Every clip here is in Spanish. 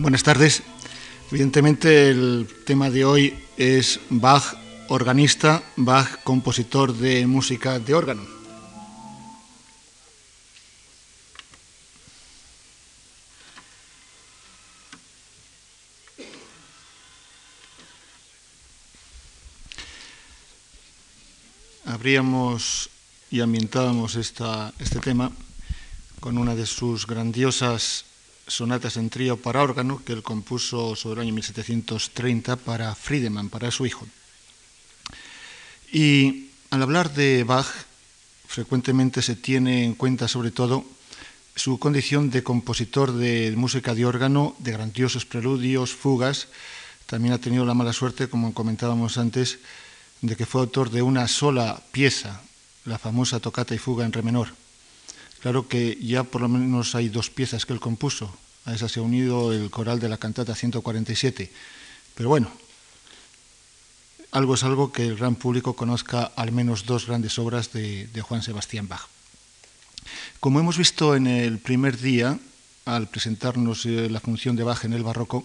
Buenas tardes. Evidentemente el tema de hoy es Bach organista, Bach compositor de música de órgano. Abríamos y ambientábamos esta, este tema con una de sus grandiosas sonatas en trío para órgano que él compuso sobre el año 1730 para Friedemann, para su hijo. Y al hablar de Bach, frecuentemente se tiene en cuenta sobre todo su condición de compositor de música de órgano, de grandiosos preludios, fugas. También ha tenido la mala suerte, como comentábamos antes, de que fue autor de una sola pieza, la famosa tocata y fuga en re menor. Claro que ya por lo menos hay dos piezas que él compuso. A esa se ha unido el coral de la cantata 147. Pero bueno, algo es algo que el gran público conozca al menos dos grandes obras de, Juan Sebastián Bach. Como hemos visto en el primer día, al presentarnos eh, la función de Bach en el barroco,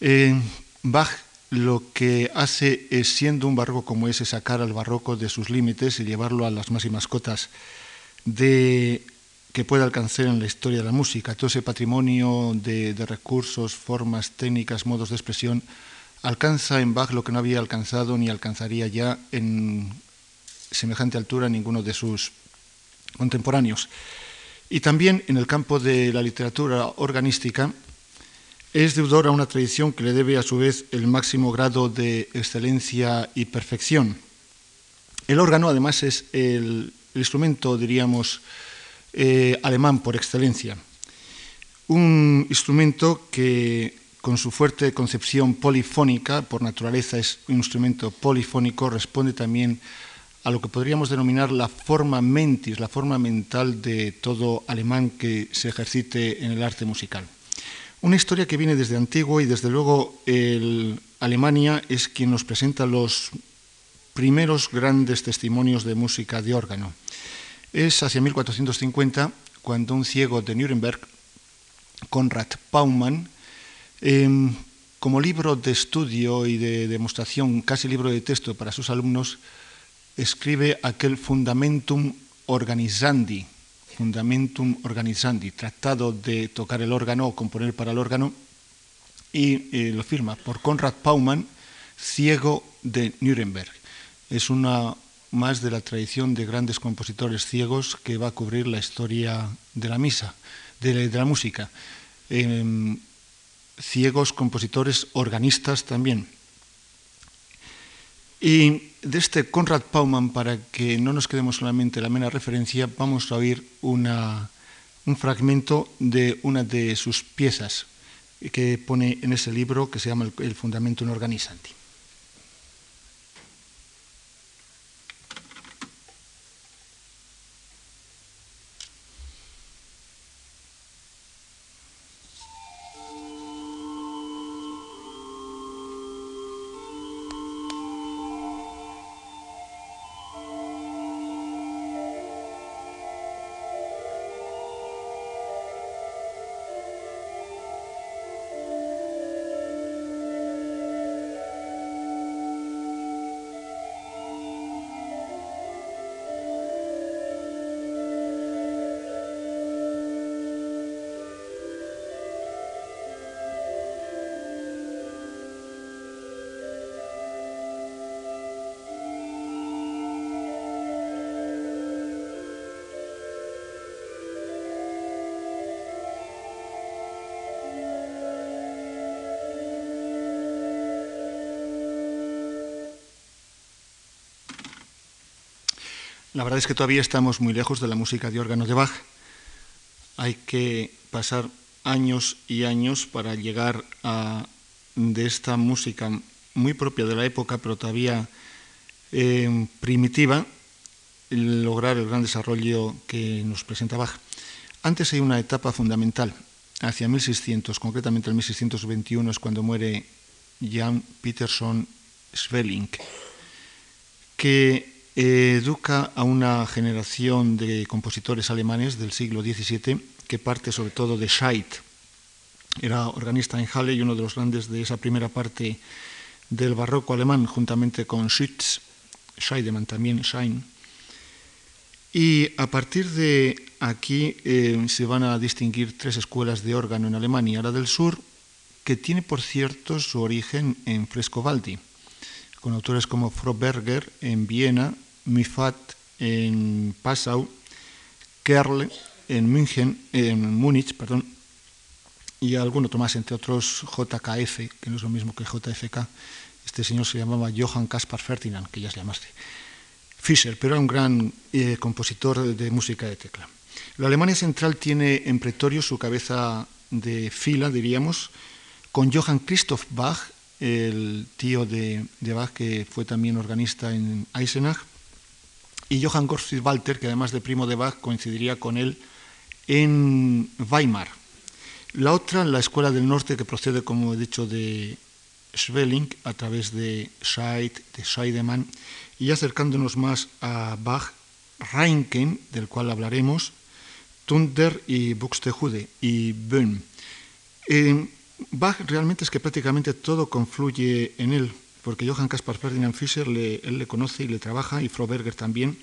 eh, Bach lo que hace es, siendo un barroco como ese, sacar al barroco de sus límites y llevarlo a las máximas cotas de, que puede alcanzar en la historia de la música. Todo ese patrimonio de, recursos, formas, técnicas, modos de expresión, alcanza en Bach lo que no había alcanzado ni alcanzaría ya en semejante altura ninguno de sus contemporáneos. Y también en el campo de la literatura organística, es deudor a una tradición que le debe a su vez el máximo grado de excelencia y perfección. El órgano además es el el instrumento, diríamos, eh, alemán por excelencia. Un instrumento que con su fuerte concepción polifónica, por naturaleza es un instrumento polifónico, responde también a lo que podríamos denominar la forma mentis, la forma mental de todo alemán que se ejercite en el arte musical. Una historia que viene desde antiguo y desde luego Alemania es quien nos presenta los primeros grandes testimonios de música de órgano. Es hacia 1450 cuando un ciego de Nuremberg, Konrad Paumann, em, como libro de estudio y de demostración, casi libro de texto para sus alumnos, escribe aquel Fundamentum Organizandi, Fundamentum Organizandi, tratado de tocar el órgano o componer para el órgano, y eh, lo firma por Konrad Paumann, ciego de Nuremberg. Es una más de la tradición de grandes compositores ciegos que va a cubrir la historia de la misa, de, la música. Em, ciegos compositores organistas también. Y de este Konrad Paumann, para que no nos quedemos solamente la mera referencia, vamos a oír una, un fragmento de una de sus piezas que pone en ese libro que se llama El, Fundamento Organizante. La verdad es que todavía estamos muy lejos de la música de órgano de Bach. Hay que pasar años y años para llegar a de esta música muy propia de la época, pero todavía eh, primitiva, lograr el gran desarrollo que nos presenta Bach. Antes hay una etapa fundamental, hacia 1600, concretamente el 1621 es cuando muere Jan Peterson Svelling, que educa a una generación de compositores alemanes del siglo XVII que parte sobre todo de Scheidt. era organista en Halle y uno de los grandes de esa primera parte del barroco alemán, juntamente con Schütz, Scheidemann también, Schein. Y a partir de aquí eh, se van a distinguir tres escuelas de órgano en Alemania. La del sur, que tiene, por cierto, su origen en Frescobaldi, con autores como Froberger en Viena, Mifat en Passau, Kerle en München, en Múnich, perdón, y algún otro más, entre otros JKF, que no es lo mismo que JFK. Este señor se llamaba Johann Caspar Ferdinand, que ya se llamaste. Fischer, pero era un gran eh, compositor de música de tecla. La Alemania Central tiene en Pretorio su cabeza de fila, diríamos, con Johann Christoph Bach, el tío de, de Bach, que fue también organista en Eisenach, y Johann Gottfried Walter, que además de primo de Bach, coincidiría con él en Weimar, la otra, la Escuela del Norte, que procede, como he dicho, de Schweling a través de Scheid, de Scheidemann, y acercándonos más a Bach, Reinken, del cual hablaremos, Tunder y Buxtehude y Böhm. Bach realmente es que prácticamente todo confluye en él, porque Johann Caspar Ferdinand Fischer le, él le conoce y le trabaja, y Froberger también.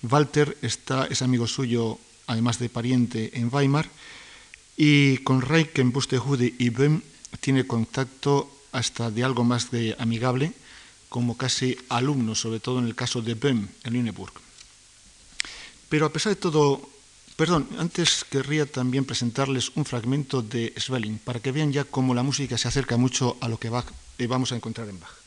Walter está, es amigo suyo, además de pariente, en Weimar, y con Reichen, Bustehude y Böhm tiene contacto hasta de algo más de amigable, como casi alumno, sobre todo en el caso de Böhm en Lüneburg. Pero a pesar de todo, perdón, antes querría también presentarles un fragmento de Svelling, para que vean ya cómo la música se acerca mucho a lo que eh, vamos a encontrar en Bach.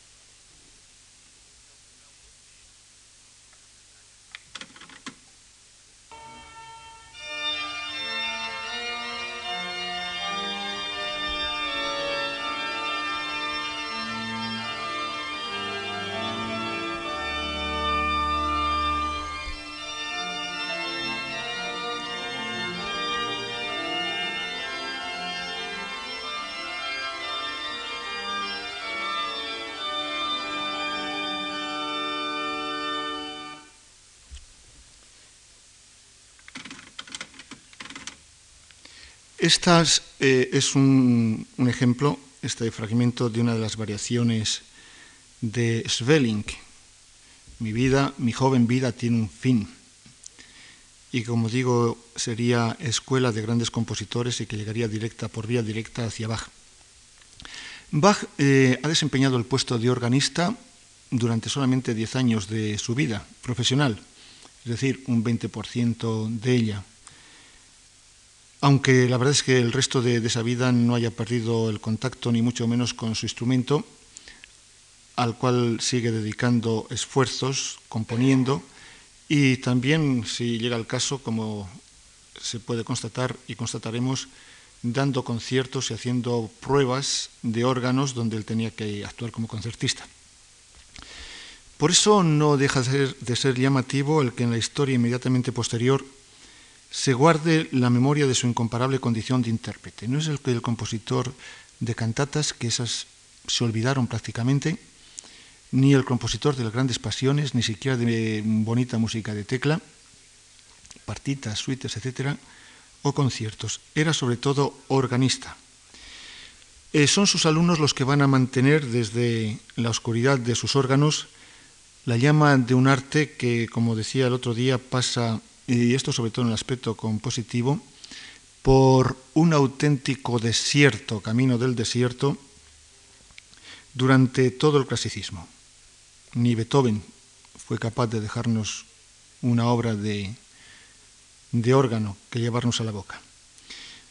Esta eh, es un, ejemplo, este fragmento de una de las variaciones de Svelling. Mi vida, mi joven vida tiene un fin. Y como digo, sería escuela de grandes compositores y que llegaría directa, por vía directa hacia Bach. Bach eh, ha desempeñado el puesto de organista durante solamente 10 años de su vida profesional, es decir, un 20% de ella aunque la verdad es que el resto de, esa vida no haya perdido el contacto ni mucho menos con su instrumento, al cual sigue dedicando esfuerzos, componiendo y también, si llega el caso, como se puede constatar y constataremos, dando conciertos y haciendo pruebas de órganos donde él tenía que actuar como concertista. Por eso no deja de ser llamativo el que en la historia inmediatamente posterior se guarde la memoria de su incomparable condición de intérprete. No es el compositor de cantatas, que esas se olvidaron prácticamente, ni el compositor de las grandes pasiones, ni siquiera de bonita música de tecla, partitas, suites, etc., o conciertos. Era sobre todo organista. Eh, son sus alumnos los que van a mantener desde la oscuridad de sus órganos la llama de un arte que, como decía el otro día, pasa y esto sobre todo en el aspecto compositivo, por un auténtico desierto, camino del desierto, durante todo el clasicismo. Ni Beethoven fue capaz de dejarnos una obra de, de órgano que llevarnos a la boca.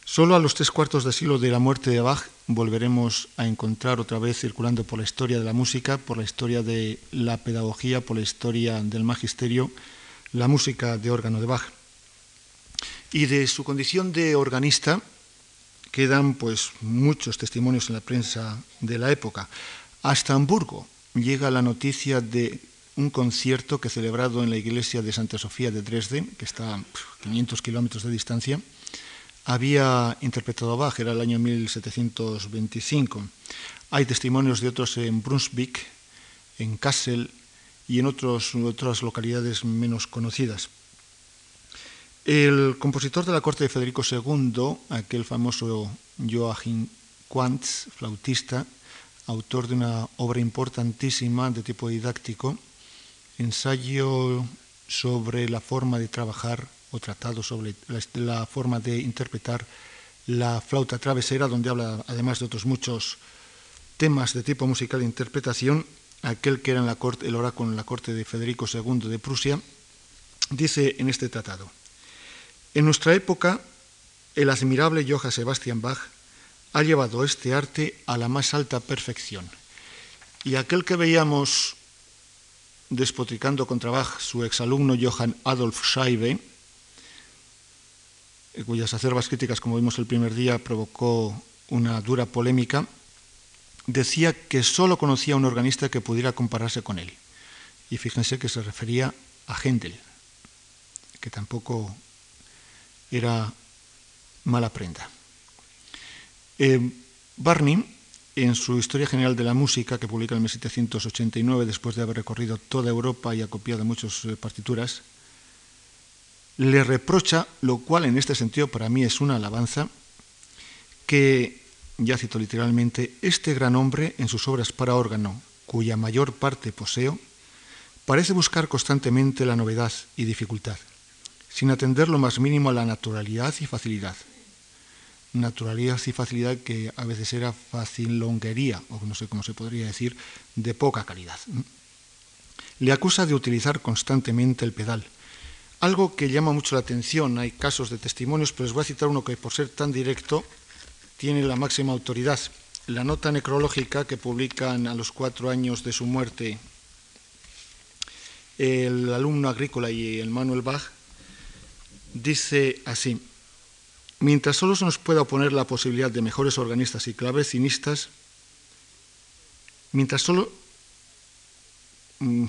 Solo a los tres cuartos de siglo de la muerte de Bach volveremos a encontrar otra vez circulando por la historia de la música, por la historia de la pedagogía, por la historia del magisterio, la música de órgano de Bach. Y de su condición de organista quedan pues muchos testimonios en la prensa de la época. Hasta Hamburgo llega la noticia de un concierto que celebrado en la iglesia de Santa Sofía de Dresden, que está a 500 kilómetros de distancia, había interpretado Bach, era el año 1725. Hay testimonios de otros en Brunswick, en Kassel, y en otros, otras localidades menos conocidas. El compositor de la corte de Federico II, aquel famoso Joachim Quantz, flautista, autor de una obra importantísima de tipo didáctico, ensayo sobre la forma de trabajar o tratado sobre la, forma de interpretar la flauta travesera, donde habla además de otros muchos temas de tipo musical de interpretación, aquel que era en la corte, el oráculo en la corte de Federico II de Prusia, dice en este tratado, en nuestra época, el admirable Johann Sebastian Bach ha llevado este arte a la más alta perfección. Y aquel que veíamos despotricando contra Bach, su exalumno Johann Adolf Scheibe, cuyas acerbas críticas, como vimos el primer día, provocó una dura polémica, decía que solo conocía a un organista que pudiera compararse con él. Y fíjense que se refería a Händel, que tampoco era mala prenda. Eh, Barney, en su Historia General de la Música, que publica en 1789, después de haber recorrido toda Europa y acopiado muchas eh, partituras, le reprocha, lo cual en este sentido para mí es una alabanza, que, ya cito literalmente, este gran hombre en sus obras para órgano, cuya mayor parte poseo, parece buscar constantemente la novedad y dificultad, sin atender lo más mínimo a la naturalidad y facilidad. Naturalidad y facilidad que a veces era facilonguería, o no sé cómo se podría decir, de poca calidad. Le acusa de utilizar constantemente el pedal, algo que llama mucho la atención, hay casos de testimonios, pero les voy a citar uno que por ser tan directo tiene la máxima autoridad. La nota necrológica que publican a los cuatro años de su muerte el alumno agrícola y el Manuel Bach dice así, mientras solo se nos pueda oponer la posibilidad de mejores organistas y clavecinistas, mientras solo mm,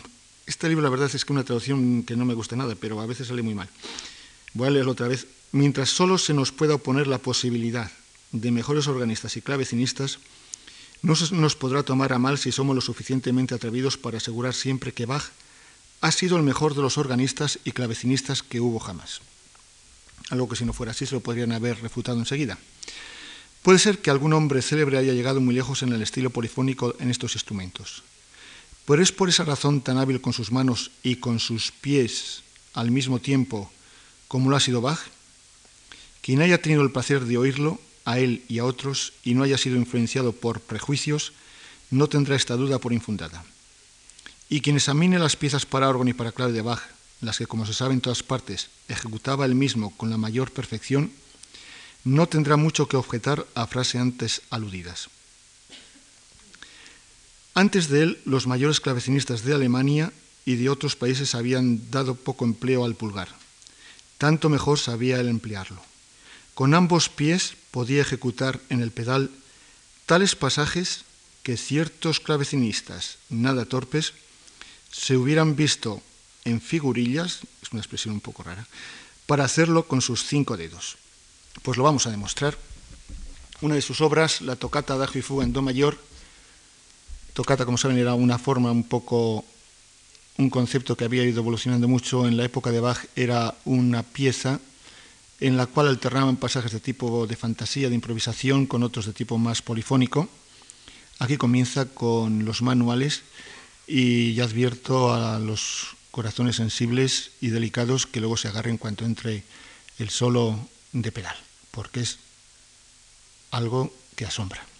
este libro la verdad es que una traducción que no me gusta nada, pero a veces sale muy mal. Voy a leerlo otra vez. Mientras solo se nos pueda oponer la posibilidad de mejores organistas y clavecinistas, no nos podrá tomar a mal si somos lo suficientemente atrevidos para asegurar siempre que Bach ha sido el mejor de los organistas y clavecinistas que hubo jamás. Algo que si no fuera así se lo podrían haber refutado enseguida. Puede ser que algún hombre célebre haya llegado muy lejos en el estilo polifónico en estos instrumentos. Pero es por esa razón tan hábil con sus manos y con sus pies al mismo tiempo como lo ha sido Bach, quien haya tenido el placer de oírlo, a él y a otros, y no haya sido influenciado por prejuicios, no tendrá esta duda por infundada. Y quien examine las piezas para órgano y para clave de Bach, las que, como se sabe en todas partes, ejecutaba él mismo con la mayor perfección, no tendrá mucho que objetar a frases antes aludidas. Antes de él, los mayores clavecinistas de Alemania y de otros países habían dado poco empleo al pulgar. Tanto mejor sabía él emplearlo. Con ambos pies podía ejecutar en el pedal tales pasajes que ciertos clavecinistas nada torpes se hubieran visto en figurillas, es una expresión un poco rara, para hacerlo con sus cinco dedos. Pues lo vamos a demostrar. Una de sus obras, la tocata Adagio y Fuga en Do mayor, Tocata, como saben, era una forma un poco, un concepto que había ido evolucionando mucho en la época de Bach, era una pieza en la cual alternaban pasajes de tipo de fantasía, de improvisación, con otros de tipo más polifónico. Aquí comienza con los manuales y ya advierto a los corazones sensibles y delicados que luego se agarren cuando entre el solo de pedal, porque es algo que asombra.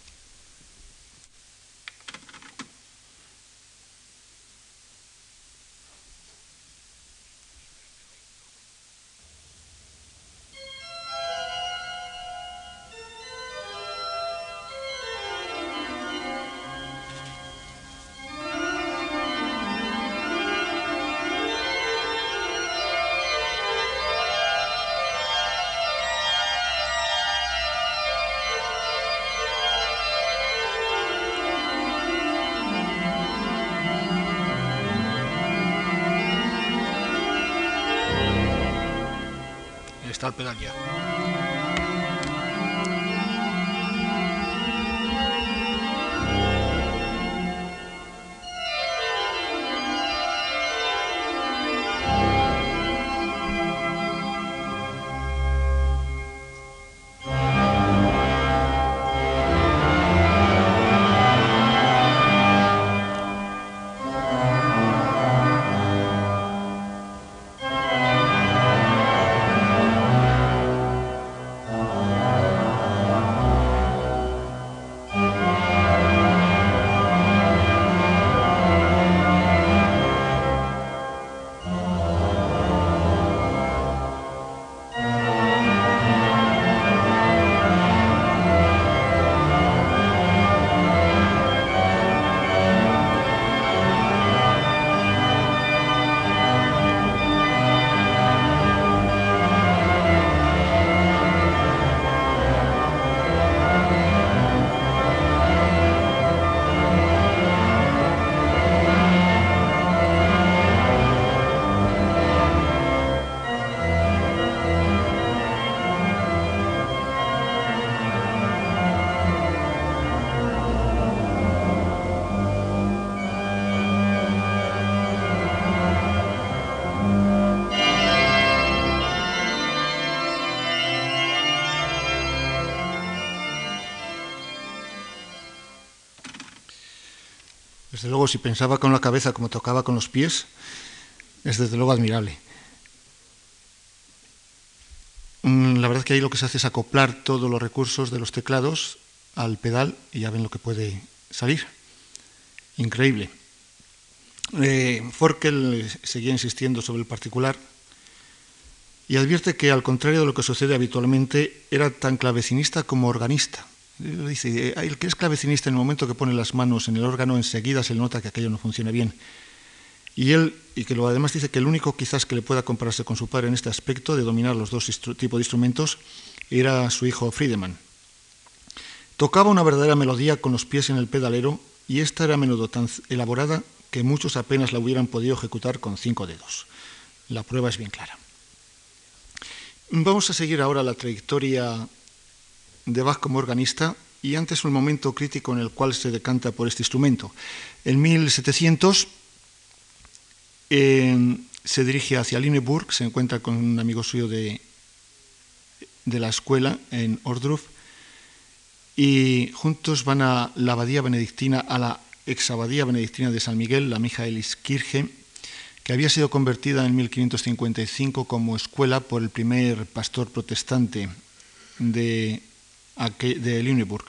Desde luego, si pensaba con la cabeza como tocaba con los pies, es desde luego admirable. Mm, la verdad es que ahí lo que se hace es acoplar todos los recursos de los teclados al pedal y ya ven lo que puede salir. Increíble. Eh, Forkel seguía insistiendo sobre el particular y advierte que, al contrario de lo que sucede habitualmente, era tan clavecinista como organista. Dice, eh, el que es clavecinista en el momento que pone las manos en el órgano, enseguida se le nota que aquello no funciona bien. Y él, y que lo además dice que el único quizás que le pueda compararse con su padre en este aspecto de dominar los dos tipos de instrumentos era su hijo Friedemann. Tocaba una verdadera melodía con los pies en el pedalero y esta era a menudo tan elaborada que muchos apenas la hubieran podido ejecutar con cinco dedos. La prueba es bien clara. Vamos a seguir ahora la trayectoria de Bach como organista y antes un momento crítico en el cual se decanta por este instrumento. En 1700 eh, se dirige hacia Lineburg, se encuentra con un amigo suyo de, de la escuela en Ordruf y juntos van a la abadía benedictina, a la ex abadía benedictina de San Miguel, la Michaeliskirche, que había sido convertida en 1555 como escuela por el primer pastor protestante de, de Lüneburg.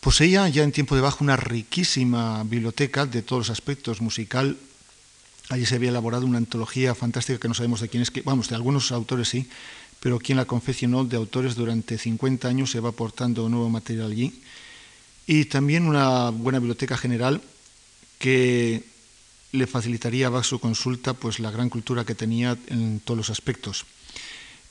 Poseía ya en tiempo de bajo una riquísima biblioteca de todos los aspectos musical. Allí se había elaborado una antología fantástica que no sabemos de quién es, que, vamos, de algunos autores sí, pero quien la confeccionó de autores durante 50 años se va aportando nuevo material allí. Y también una buena biblioteca general que le facilitaría a su consulta pues, la gran cultura que tenía en todos los aspectos.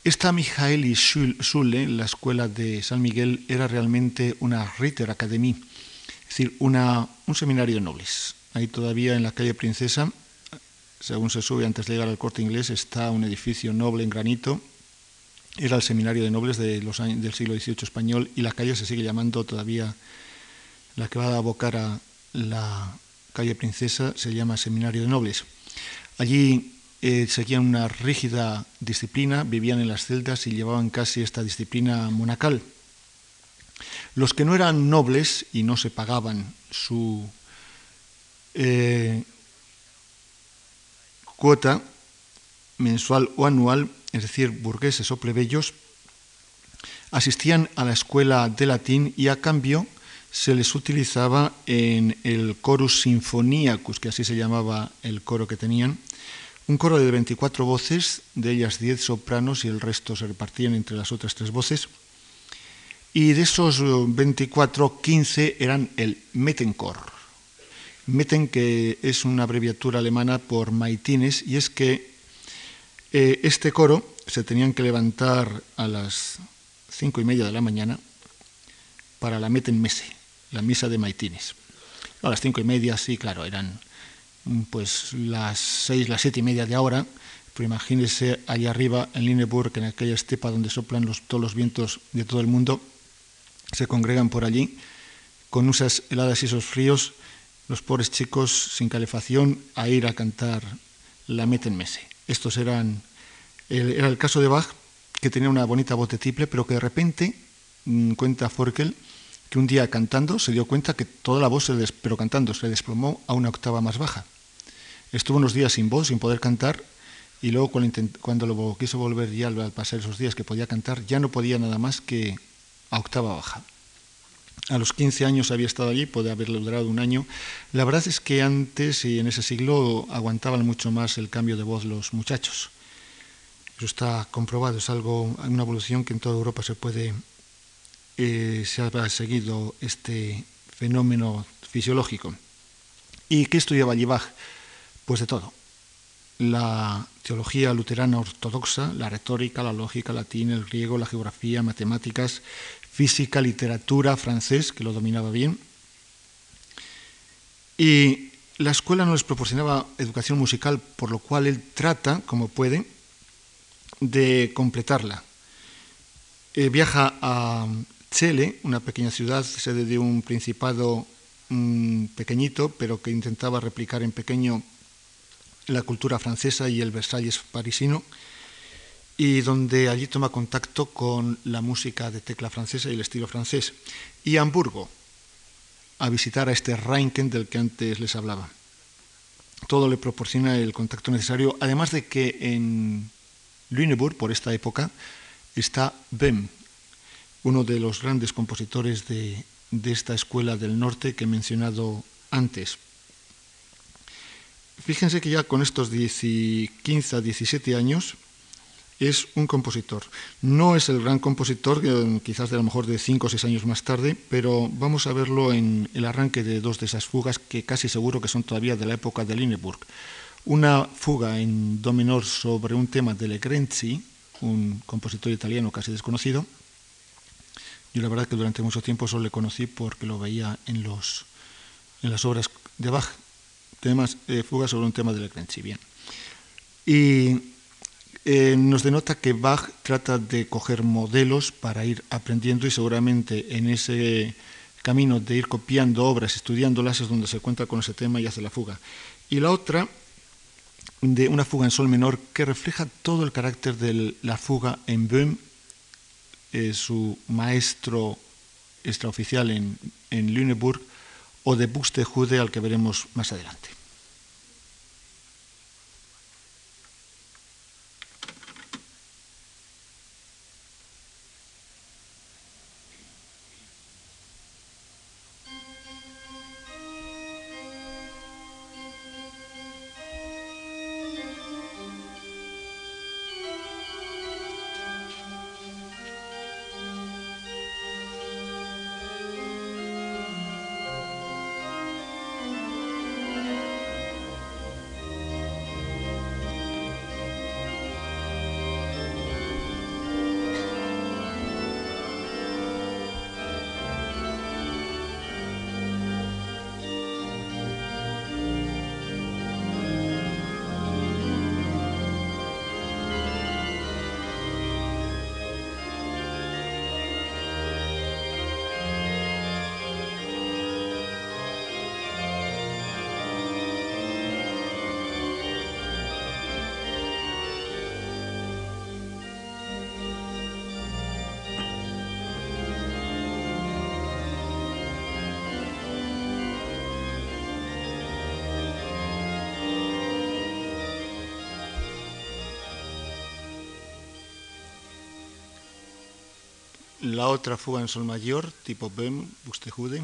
Esta Michaeli Schule, la escuela de San Miguel, era realmente una Ritter Academy, es decir, una, un seminario de nobles. Ahí todavía en la calle Princesa, según se sube antes de llegar al corte inglés, está un edificio noble en granito. Era el seminario de nobles de los del siglo XVIII español y la calle se sigue llamando todavía la que va a abocar a la calle Princesa, se llama Seminario de Nobles. Allí eh, seguían una rígida disciplina, vivían en las celdas y llevaban casi esta disciplina monacal. Los que no eran nobles y no se pagaban su eh, cuota mensual o anual, es decir, burgueses o plebeyos, asistían a la escuela de latín y a cambio se les utilizaba en el Chorus Sinfoniacus, que así se llamaba el coro que tenían, un coro de 24 voces, de ellas 10 sopranos y el resto se repartían entre las otras tres voces. Y de esos 24, 15 eran el Mettenchor. Metten, que es una abreviatura alemana por maitines, y es que eh, este coro se tenían que levantar a las cinco y media de la mañana para la Metten Messe, la misa de Maitines. A las cinco y media, sí, claro, eran pues las seis, las siete y media de ahora, pero imagínese allá arriba en Lineburg, en aquella estepa donde soplan los, todos los vientos de todo el mundo, se congregan por allí con usas heladas y esos fríos, los pobres chicos sin calefacción a ir a cantar la Meten Mese. Estos eran, era el caso de Bach, que tenía una bonita voz de triple, pero que de repente, mm, cuenta Forkel, que un día cantando se dio cuenta que toda la voz, se pero cantando, se desplomó a una octava más baja. Estuvo unos días sin voz, sin poder cantar, y luego cuando, quiso volver ya al pasar esos días que podía cantar, ya no podía nada más que a octava baja. A los 15 años había estado allí, puede haberle durado un año. La verdad es que antes y en ese siglo aguantaban mucho más el cambio de voz los muchachos. Eso está comprobado, es algo, una evolución que en toda Europa se puede eh, se ha seguido este fenómeno fisiológico. ¿Y qué estudiaba Bach? Pues de todo. La teología luterana ortodoxa, la retórica, la lógica, latín, el griego, la geografía, matemáticas, física, literatura, francés, que lo dominaba bien. Y la escuela no les proporcionaba educación musical, por lo cual él trata, como puede, de completarla. Eh, viaja a Chele, una pequeña ciudad, sede de un principado mm, pequeñito, pero que intentaba replicar en pequeño la cultura francesa y el Versalles parisino, y donde allí toma contacto con la música de tecla francesa y el estilo francés. Y Hamburgo, a visitar a este Reinken del que antes les hablaba. Todo le proporciona el contacto necesario, además de que en Lüneburg, por esta época, está Bem, uno de los grandes compositores de, de esta escuela del norte que he mencionado antes. Fíjense que ya con estos 15 a 17 años es un compositor. No es el gran compositor, quizás de a lo mejor de 5 o 6 años más tarde, pero vamos a verlo en el arranque de dos de esas fugas que casi seguro que son todavía de la época de Lineburg. Una fuga en do menor sobre un tema de Legrenzi, un compositor italiano casi desconocido. Yo la verdad que durante mucho tiempo solo le conocí porque lo veía en, los, en las obras de Bach, temas, eh, fuga sobre un tema de Legrenzi. Bien. Y eh, nos denota que Bach trata de coger modelos para ir aprendiendo y seguramente en ese camino de ir copiando obras, estudiándolas, es donde se cuenta con ese tema y hace la fuga. Y la otra, de una fuga en sol menor, que refleja todo el carácter de la fuga en Böhm, eh, su maestro extraoficial en, en Lüneburg, o de Buxtehude, al que veremos más adelante. La otra fuga en sol mayor, tipo Böhm, Buxtehude.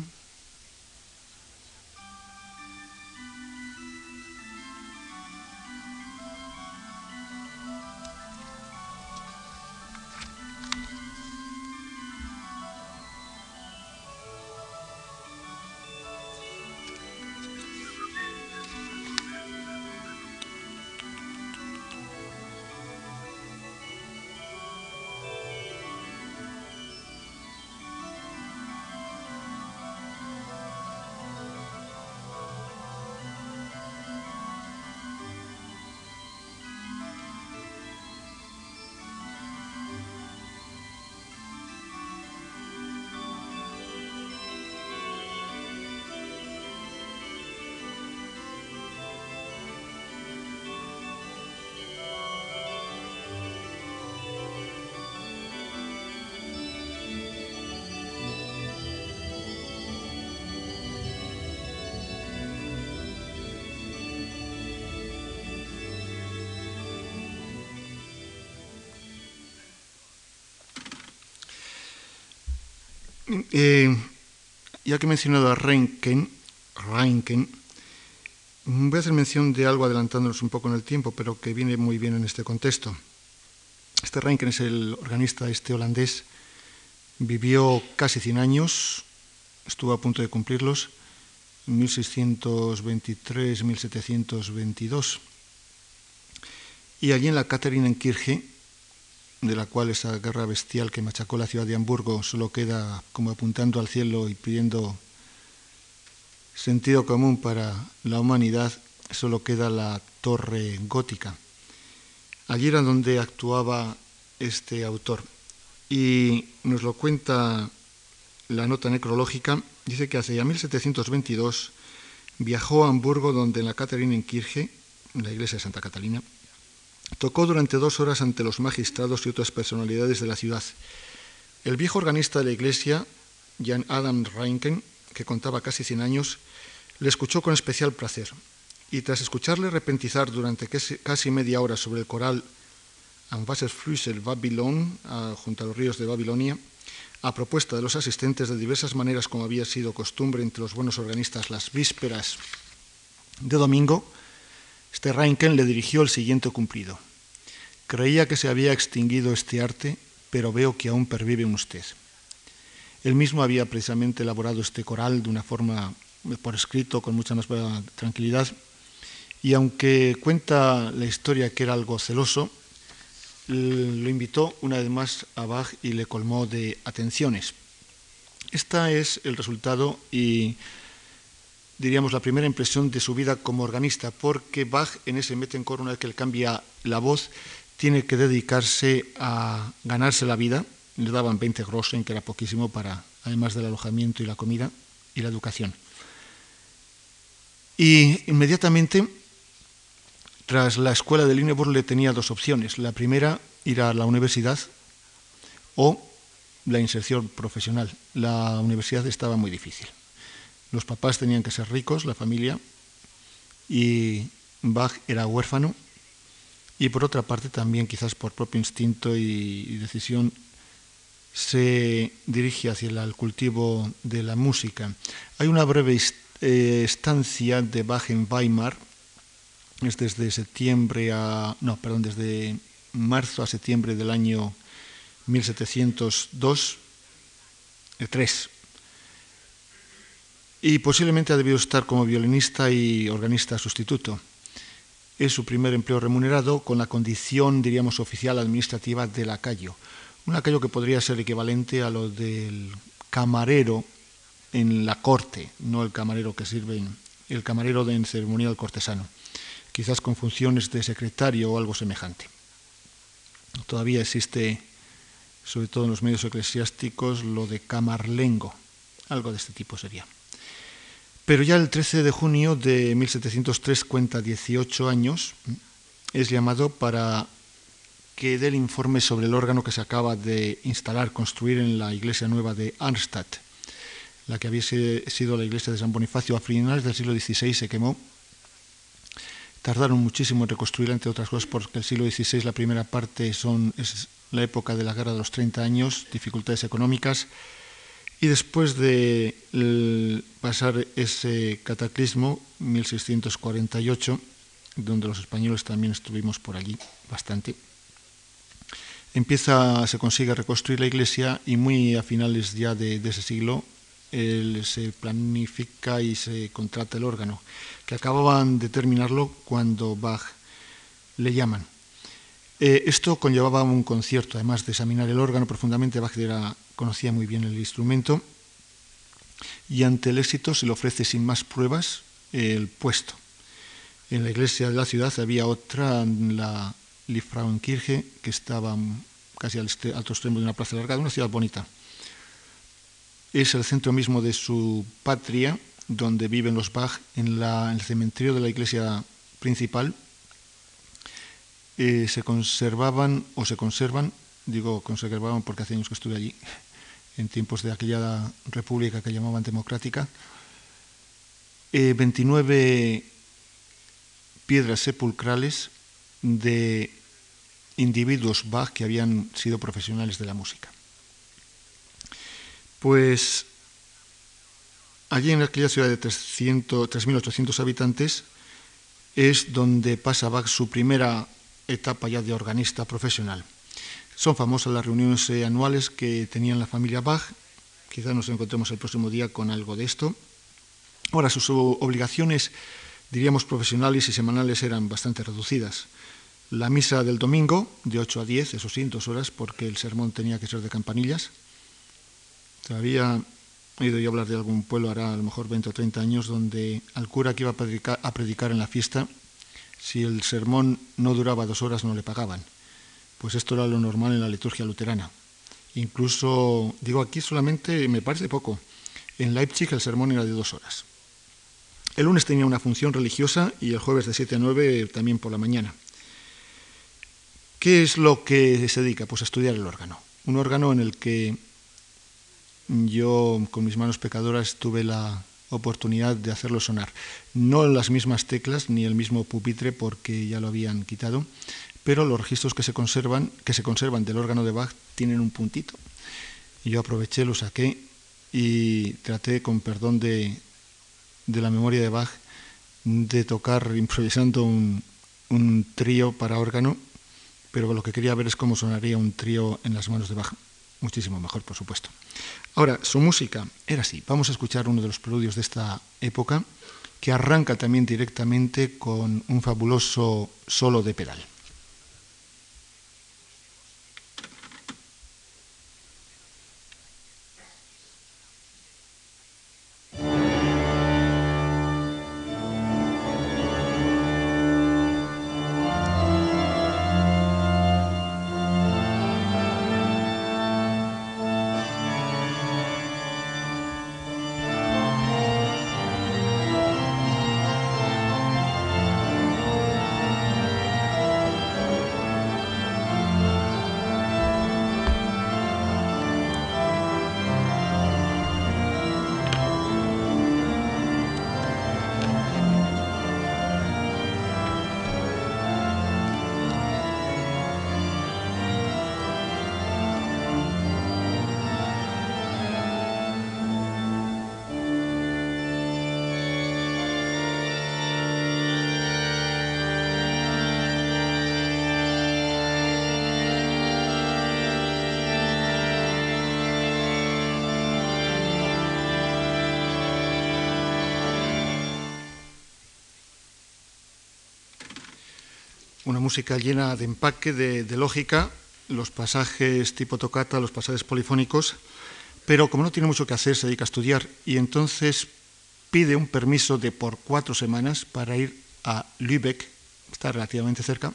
Eh, ya que he mencionado a Reinken, Reinken, voy a hacer mención de algo adelantándonos un poco en el tiempo, pero que viene muy bien en este contexto. Este Reinken es el organista este holandés, vivió casi 100 años, estuvo a punto de cumplirlos, 1623-1722. Y allí en la Katharinenkirche de la cual esa guerra bestial que machacó la ciudad de Hamburgo solo queda como apuntando al cielo y pidiendo sentido común para la humanidad, solo queda la torre gótica. Allí era donde actuaba este autor. Y nos lo cuenta la nota necrológica, dice que hacia 1722 viajó a Hamburgo donde en la Katharinenkirche, en la iglesia de Santa Catalina, Tocó durante dos horas ante los magistrados y otras personalidades de la ciudad. El viejo organista de la iglesia, Jan Adam Reinken, que contaba casi 100 años, le escuchó con especial placer, y tras escucharle repentizar durante casi media hora sobre el coral Am Wasserflüssel Babylon, junto a los ríos de Babilonia, a propuesta de los asistentes de diversas maneras como había sido costumbre entre los buenos organistas las vísperas de domingo, este Reinken le dirigió el siguiente cumplido. Creía que se había extinguido este arte, pero veo que aún pervive en usted. Él mismo había precisamente elaborado este coral de una forma por escrito, con mucha más tranquilidad, y aunque cuenta la historia que era algo celoso, lo invitó una vez más a Bach y le colmó de atenciones. Esta es el resultado y diríamos la primera impresión de su vida como organista, porque Bach en ese Mettenchor, una vez que él cambia la voz, tiene que dedicarse a ganarse la vida. Le daban 20 groschen, que era poquísimo para, además del alojamiento y la comida y la educación. Y inmediatamente tras la escuela de Lüneburg le tenía dos opciones. La primera, ir a la universidad o la inserción profesional. La universidad estaba muy difícil. Los papás tenían que ser ricos, la familia, y Bach era huérfano. Y por otra parte, también quizás por propio instinto y, decisión, se dirige hacia el cultivo de la música. Hay una breve eh, estancia de Bach en Weimar, es desde septiembre a, no, perdón, desde marzo a septiembre del año 1702, 3. Y posiblemente ha debido estar como violinista y organista sustituto. Es su primer empleo remunerado con la condición, diríamos, oficial administrativa de lacayo. Un lacayo que podría ser equivalente a lo del camarero en la corte, no el camarero que sirve, el camarero de en ceremonial cortesano quizás con funciones de secretario o algo semejante. Todavía existe, sobre todo en los medios eclesiásticos, lo de camarlengo, algo de este tipo sería. Pero ya el 13 de junio de 1703, cuenta 18 años, es llamado para que dé el informe sobre el órgano que se acaba de instalar, construir en la iglesia nueva de Arnstadt, la que había sido la iglesia de San Bonifacio. A finales del siglo XVI se quemó. Tardaron muchísimo en reconstruirla, entre otras cosas, porque el siglo XVI, la primera parte, son, es la época de la guerra de los 30 años, dificultades económicas, y después de pasar ese cataclismo, 1648, donde los españoles también estuvimos por allí bastante, empieza, se consigue reconstruir la iglesia y muy a finales ya de ese siglo se planifica y se contrata el órgano, que acababan de terminarlo cuando Bach le llaman. Eh, esto conllevaba un concierto, además de examinar el órgano profundamente, Bach conocía muy bien el instrumento y ante el éxito se le ofrece sin más pruebas el puesto. En la iglesia de la ciudad había otra, la Liefrauenkirche, que estaba casi al este, alto extremo de una plaza larga, una ciudad bonita es el centro mismo de su patria, donde viven los Bach, en, el cementerio de la iglesia principal. Eh, se conservaban, o se conservan, digo conservaban porque hace años que estuve allí, en tiempos de aquella república que llamaban democrática, 29 eh, piedras sepulcrales de individuos Bach que habían sido profesionales de la música. Pues allí en aquella ciudad de 3.800 habitantes es donde pasa Bach su primera etapa ya de organista profesional. Son famosas las reuniones eh, anuales que tenían la familia Bach. Quizás nos encontremos el próximo día con algo de esto. Ahora, sus obligaciones, diríamos profesionales y semanales, eran bastante reducidas. La misa del domingo, de 8 a 10, eso sí, dos horas, porque el sermón tenía que ser de campanillas. Todavía he oído yo hablar de algún pueblo, hará a lo mejor 20 o 30 años, donde al cura que iba a predicar, a predicar en la fiesta, si el sermón no duraba dos horas no le pagaban. Pues esto era lo normal en la liturgia luterana. Incluso, digo aquí solamente, me parece poco, en Leipzig el sermón era de dos horas. El lunes tenía una función religiosa y el jueves de 7 a 9 también por la mañana. ¿Qué es lo que se dedica? Pues a estudiar el órgano. Un órgano en el que yo con mis manos pecadoras tuve la oportunidad de hacerlo sonar. No las mismas teclas ni el mismo pupitre porque ya lo habían quitado, pero los registros que se conservan, que se conservan del órgano de Bach tienen un puntito. Yo aproveché, lo saqué y traté, con perdón de, de la memoria de Bach, de tocar improvisando un, un trío para órgano, pero lo que quería ver es cómo sonaría un trío en las manos de Bach. Muchísimo mejor, por supuesto. Ahora, su música era así. Vamos a escuchar uno de los preludios de esta época, que arranca también directamente con un fabuloso solo de pedal. Música llena de empaque, de, lógica, los pasajes tipo tocata, los pasajes polifónicos, pero como no tiene mucho que hacer, se dedica a estudiar y entonces pide un permiso de por cuatro semanas para ir a Lübeck, está relativamente cerca,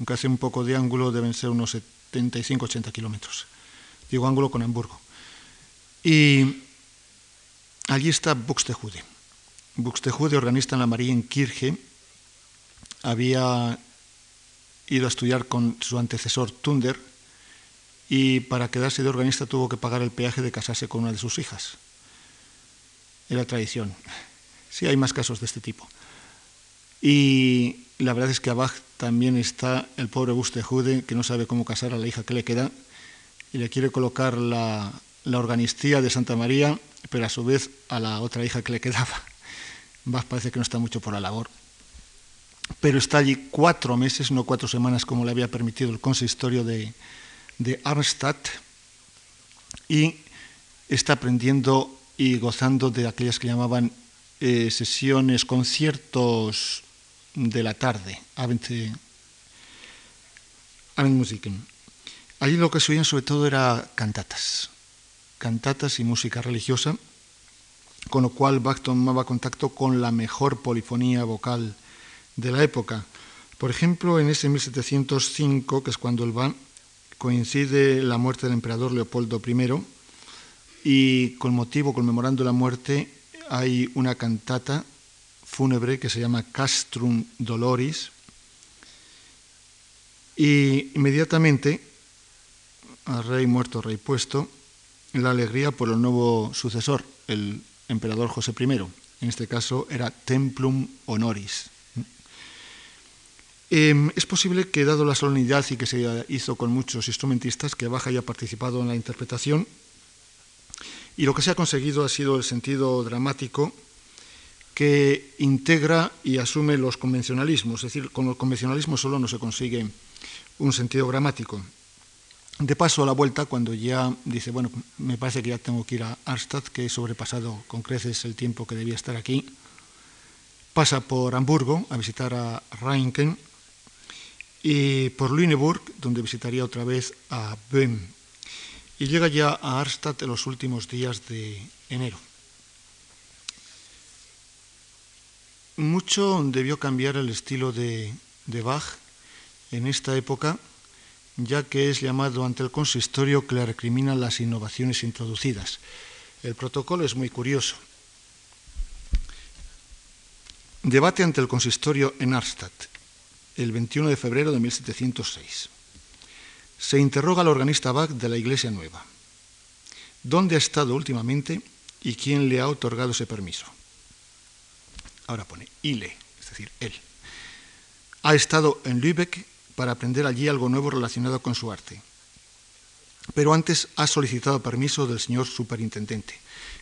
aunque hace un poco de ángulo, deben ser unos 75-80 kilómetros. Digo ángulo con Hamburgo. Y allí está Buxtehude. Buxtehude, organista en la Marienkirche, había ido a estudiar con su antecesor Tunder y para quedarse de organista tuvo que pagar el peaje de casarse con una de sus hijas. Era tradición. Sí, hay más casos de este tipo. Y la verdad es que a también está el pobre Bustejude que no sabe cómo casar a la hija que le queda y le quiere colocar la, la organistía de Santa María, pero a su vez a la otra hija que le quedaba. Bach parece que no está mucho por la labor pero está allí cuatro meses, no cuatro semanas como le había permitido el consistorio de, de Arnstadt, y está aprendiendo y gozando de aquellas que llamaban eh, sesiones, conciertos de la tarde, Abendmusiken. Allí lo que se oían sobre todo era cantatas, cantatas y música religiosa, con lo cual Bach tomaba contacto con la mejor polifonía vocal de la época. Por ejemplo, en ese 1705, que es cuando él va, coincide la muerte del emperador Leopoldo I y con motivo, conmemorando la muerte, hay una cantata fúnebre que se llama Castrum Doloris y inmediatamente, al rey muerto, rey puesto, la alegría por el nuevo sucesor, el emperador José I. En este caso era Templum Honoris, Em, es posible que, dado la solemnidad y que se hizo con muchos instrumentistas, que Baja haya participado en la interpretación, y lo que se ha conseguido ha sido el sentido dramático que integra y asume los convencionalismos, es decir, con el convencionalismo solo no se consigue un sentido gramático. De paso a la vuelta, cuando ya dice, bueno, me parece que ya tengo que ir a Arstadt, que he sobrepasado con creces el tiempo que debía estar aquí, pasa por Hamburgo a visitar a Reinken, y por Lüneburg, donde visitaría otra vez a Böhm. Y llega ya a Arstadt en los últimos días de enero. Mucho debió cambiar el estilo de, de Bach en esta época, ya que es llamado ante el consistorio que le recrimina las innovaciones introducidas. El protocolo es muy curioso. Debate ante el consistorio en Arstadt el 21 de febrero de 1706. Se interroga al organista Bach de la Iglesia Nueva. dónde ha estado últimamente y quién le ha otorgado ese permiso. Ahora pone Ile, es decir, él. Ha estado en Lübeck para aprender allí algo nuevo relacionado con su arte. Pero antes ha solicitado permiso del señor superintendente,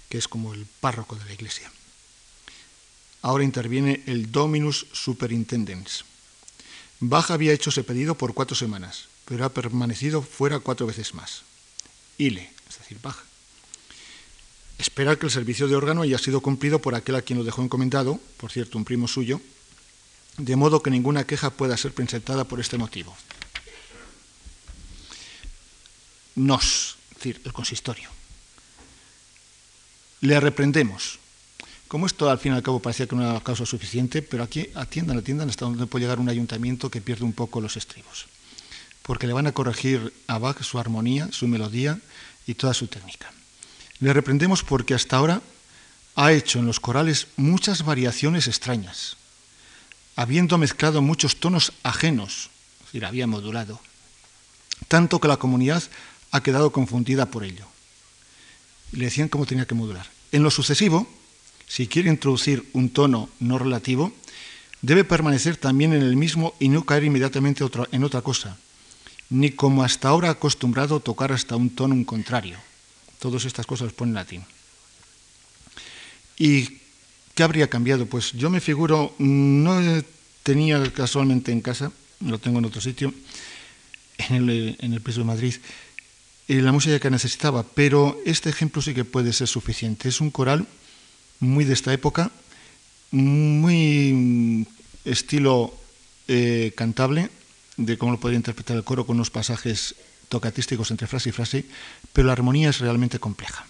que es como el párroco de la iglesia. Ahora interviene el Dominus Superintendens. Bach había hecho ese pedido por cuatro semanas, pero ha permanecido fuera cuatro veces más. Ile, es decir, Bach. Espera que el servicio de órgano haya sido cumplido por aquel a quien lo dejó encomendado, por cierto, un primo suyo, de modo que ninguna queja pueda ser presentada por este motivo. Nos, es decir, el consistorio. Le reprendemos. Como esto al fin y al cabo parecía que no era causa suficiente, pero aquí atiendan, atiendan hasta donde puede llegar un ayuntamiento que pierde un poco los estribos. Porque le van a corregir a Bach su armonía, su melodía y toda su técnica. Le reprendemos porque hasta ahora ha hecho en los corales muchas variaciones extrañas habiendo mezclado muchos tonos ajenos, es decir, había modulado, tanto que la comunidad ha quedado confundida por ello. Le decían cómo tenía que modular. En lo sucesivo, si quiere introducir un tono no relativo, debe permanecer también en el mismo y no caer inmediatamente en otra cosa, ni como hasta ahora acostumbrado tocar hasta un tono contrario. Todas estas cosas las pone en latín. Y ¿Qué habría cambiado? Pues yo me figuro, no tenía casualmente en casa, lo tengo en otro sitio, en el, en piso de Madrid, eh, la música que necesitaba, pero este ejemplo sí que puede ser suficiente. Es un coral muy de esta época, muy estilo eh, cantable, de cómo lo podría interpretar el coro con unos pasajes tocatísticos entre frase y frase, pero la armonía es realmente compleja.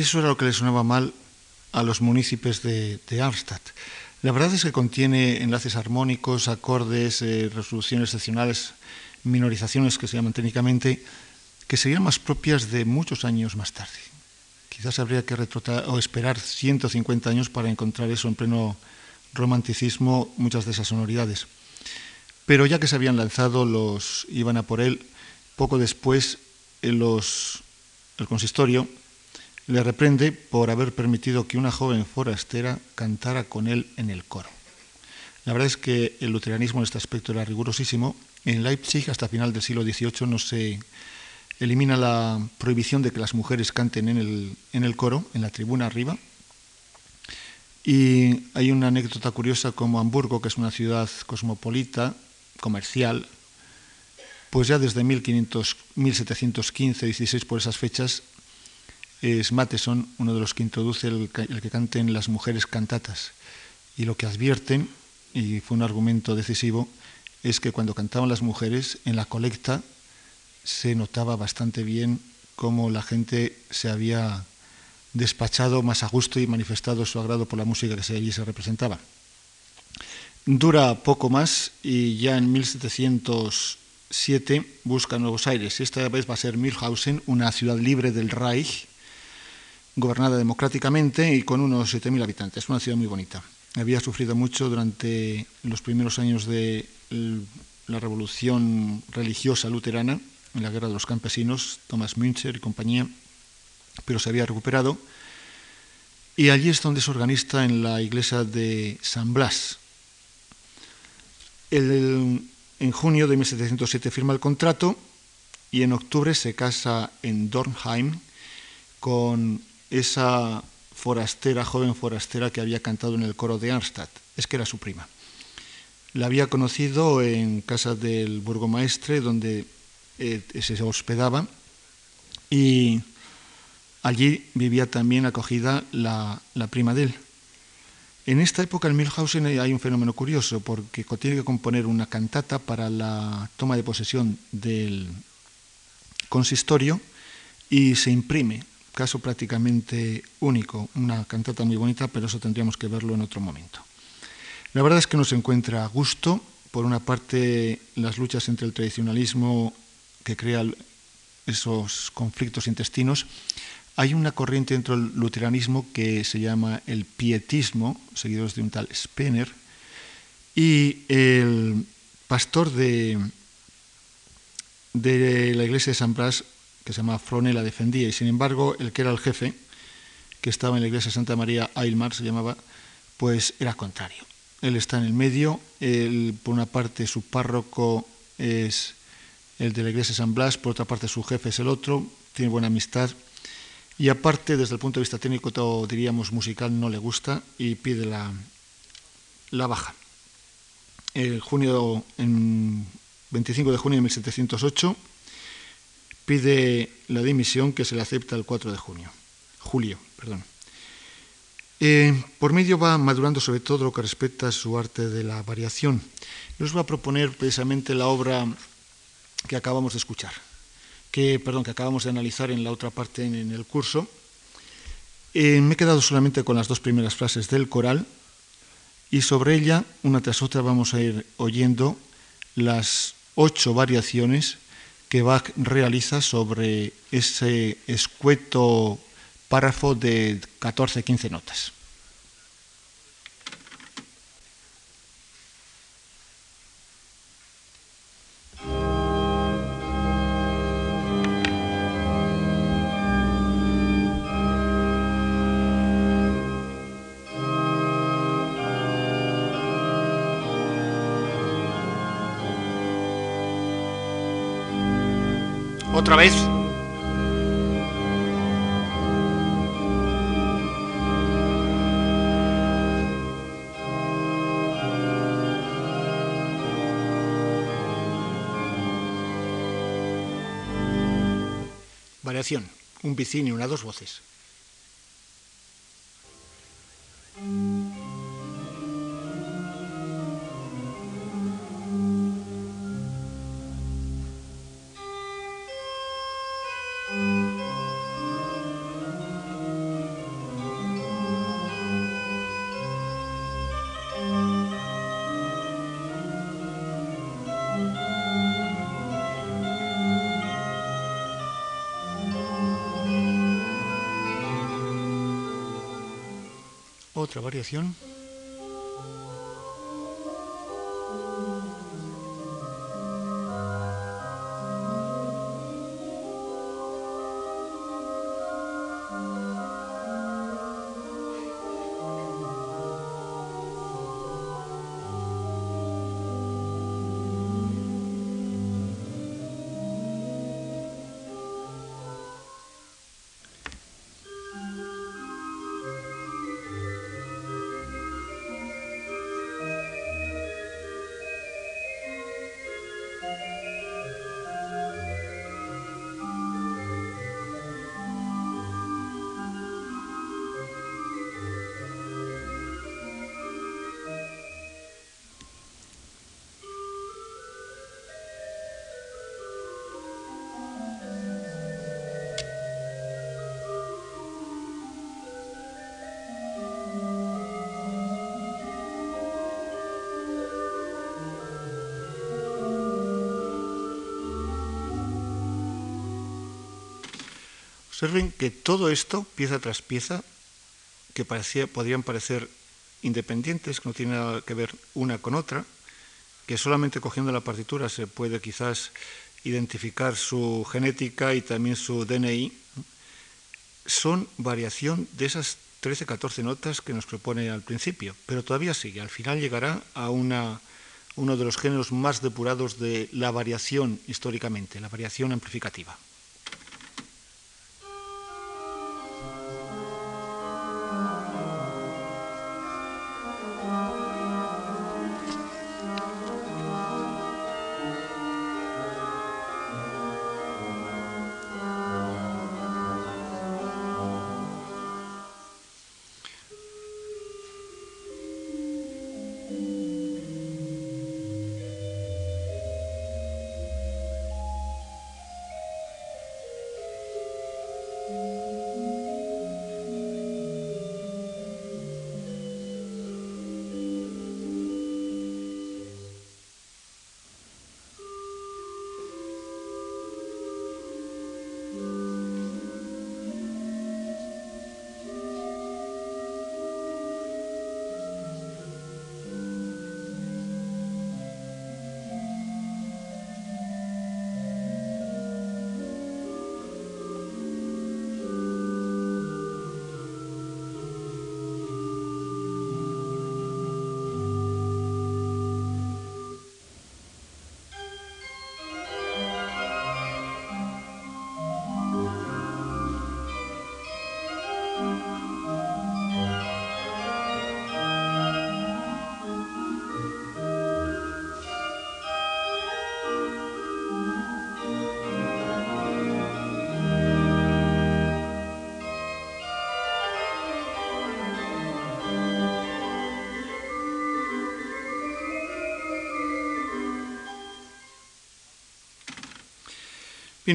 Eso era lo que le sonaba mal a los municipios de, de Arnstadt. La verdad es que contiene enlaces armónicos, acordes, eh, resoluciones excepcionales, minorizaciones que se llaman técnicamente, que serían más propias de muchos años más tarde. Quizás habría que o esperar 150 años para encontrar eso en pleno romanticismo, muchas de esas sonoridades. Pero ya que se habían lanzado, los iban a por él. Poco después, los, el consistorio le reprende por haber permitido que una joven forastera cantara con él en el coro. La verdad es que el luteranismo en este aspecto era rigurosísimo. En Leipzig, hasta final del siglo XVIII, no se elimina la prohibición de que las mujeres canten en el, en el coro, en la tribuna arriba. Y hay una anécdota curiosa como Hamburgo, que es una ciudad cosmopolita, comercial, pues ya desde 1500, 1715, 16 por esas fechas, es Matheson, uno de los que introduce el, que canten las mujeres cantatas. Y lo que advierten, y fue un argumento decisivo, es que cuando cantaban las mujeres, en la colecta se notaba bastante bien cómo la gente se había despachado más a gusto y manifestado su agrado por la música que allí se representaba. Dura poco más y ya en 1707 busca Nuevos Aires. Esta vez va a ser Milhausen, una ciudad libre del Reich, gobernada democráticamente y con unos 7.000 habitantes, una ciudad muy bonita. Había sufrido mucho durante los primeros años de la revolución religiosa luterana, en la guerra de los campesinos, Thomas Münzer y compañía, pero se había recuperado. Y allí es donde es organista en la iglesia de San Blas. en junio de 1707 firma el contrato y en octubre se casa en Dornheim con esa forastera, joven forastera que había cantado en el coro de Arnstadt. Es que era su prima. La había conocido en casa del burgomaestre, donde eh, se hospedaba, y allí vivía también acogida la, la, prima de él. En esta época en Milhausen hay un fenómeno curioso, porque tiene que componer una cantata para la toma de posesión del consistorio y se imprime caso prácticamente único, una cantata muy bonita, pero eso tendríamos que verlo en otro momento. La verdad es que no se encuentra a gusto, por una parte las luchas entre el tradicionalismo que crea esos conflictos intestinos, hay una corriente dentro del luteranismo que se llama el pietismo, seguidores de un tal Spener, y el pastor de, de la iglesia de San Blas que se llama Frone, la defendía, y sin embargo el que era el jefe, que estaba en la iglesia de Santa María Aylmar, se llamaba, pues era contrario. Él está en el medio, por una parte su párroco es el de la iglesia de San Blas, por otra parte su jefe es el otro, tiene buena amistad, y aparte desde el punto de vista técnico, todo, diríamos musical, no le gusta y pide la, la baja. El junio, en 25 de junio de 1708, pide la dimisión que se le acepta el 4 de junio, julio. Perdón. Eh, por medio va madurando sobre todo lo que respecta a su arte de la variación. Yo os voy a proponer precisamente la obra que acabamos de escuchar, que, perdón, que acabamos de analizar en la otra parte en, el curso. Eh, me he quedado solamente con las dos primeras frases del coral y sobre ella, una tras otra, vamos a ir oyendo las ocho variaciones que Bach realiza sobre ese escueto párrafo de 14-15 notas. Otra vez. Variación, un y una dos voces. Otra variación. Observen que todo esto, pieza tras pieza, que parecía, podrían parecer independientes, que no tienen nada que ver una con otra, que solamente cogiendo la partitura se puede quizás identificar su genética y también su DNI, son variación de esas 13, 14 notas que nos propone al principio, pero todavía sigue. Al final llegará a una, uno de los géneros más depurados de la variación históricamente, la variación amplificativa.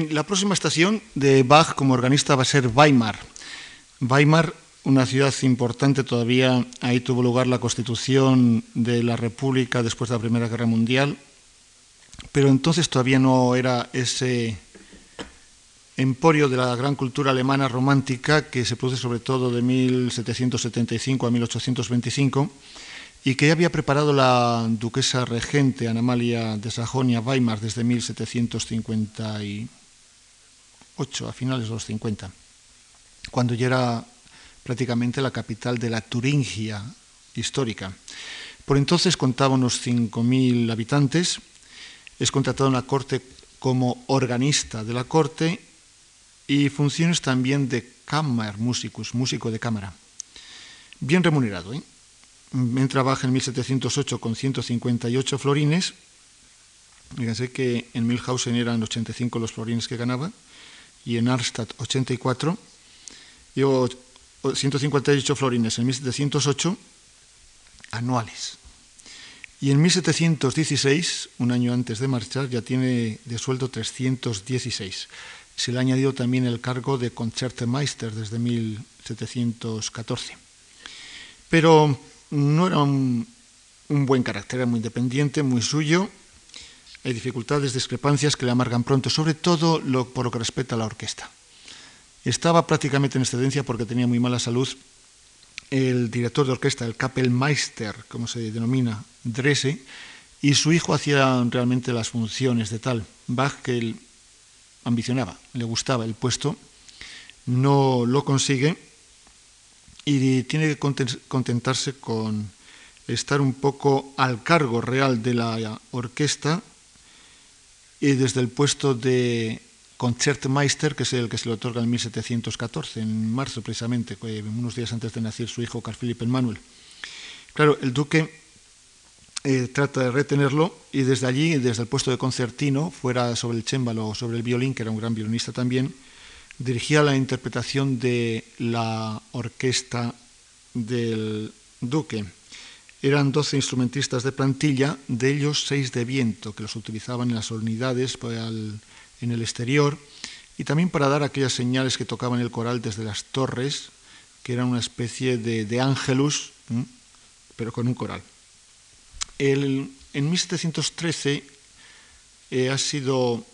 La próxima estación de Bach como organista va a ser Weimar. Weimar, una ciudad importante todavía, ahí tuvo lugar la constitución de la República después de la Primera Guerra Mundial, pero entonces todavía no era ese emporio de la gran cultura alemana romántica que se produce sobre todo de 1775 a 1825 y que ya había preparado la duquesa regente Anamalia de Sajonia-Weimar desde 1750 a finales de los 50, cuando ya era prácticamente la capital de la Turingia histórica. Por entonces contaba unos 5.000 habitantes, es contratado en la corte como organista de la corte y funciones también de musicus, músico de cámara. Bien remunerado. ¿eh? trabaja en 1708 con 158 florines. Fíjense que en Milhausen eran 85 los florines que ganaba y en Arstadt 84, Llevo 158 florines en 1708 anuales. Y en 1716, un año antes de marchar, ya tiene de sueldo 316. Se le ha añadido también el cargo de Concertmeister desde 1714. Pero no era un, un buen carácter, era muy independiente, muy suyo, hay dificultades, discrepancias que le amargan pronto, sobre todo por lo que respecta a la orquesta. Estaba prácticamente en excedencia porque tenía muy mala salud. El director de orquesta, el Kapellmeister, como se denomina, Drese, y su hijo hacía realmente las funciones de tal. Bach, que él ambicionaba, le gustaba el puesto, no lo consigue y tiene que contentarse con estar un poco al cargo real de la orquesta y desde el puesto de Concertmeister, que es el que se le otorga en 1714, en marzo precisamente, unos días antes de nacer su hijo Carl Philipp Emanuel. Claro, el duque eh, trata de retenerlo y desde allí, desde el puesto de concertino, fuera sobre el chémbalo o sobre el violín, que era un gran violinista también, dirigía la interpretación de la orquesta del duque. Eran 12 instrumentistas de plantilla, de ellos 6 de viento, que los utilizaban en las unidades pues, en el exterior y también para dar aquellas señales que tocaban el coral desde las torres, que eran una especie de, de ángelus, pero con un coral. en 1713 eh, ha sido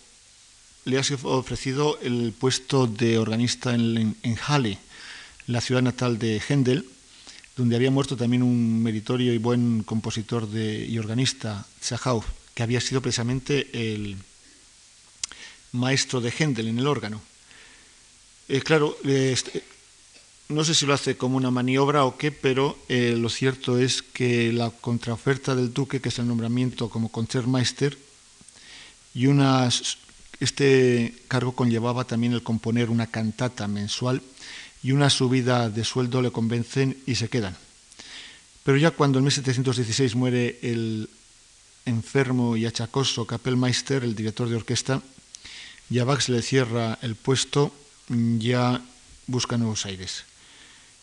le ha ofrecido el puesto de organista en, Halle, la ciudad natal de Händel, donde había muerto también un meritorio y buen compositor y organista, Zahauf, que había sido precisamente el maestro de Händel en el órgano. Eh, claro, este, no sé si lo hace como una maniobra o qué, pero eh, lo cierto es que la contraoferta del duque, que es el nombramiento como concertmeister, y este cargo conllevaba también el componer una cantata mensual y una subida de sueldo le convencen y se quedan. Pero ya cuando en 1716 muere el enfermo y achacoso Kapellmeister, el director de orquesta, y le cierra el puesto, ya busca nuevos aires.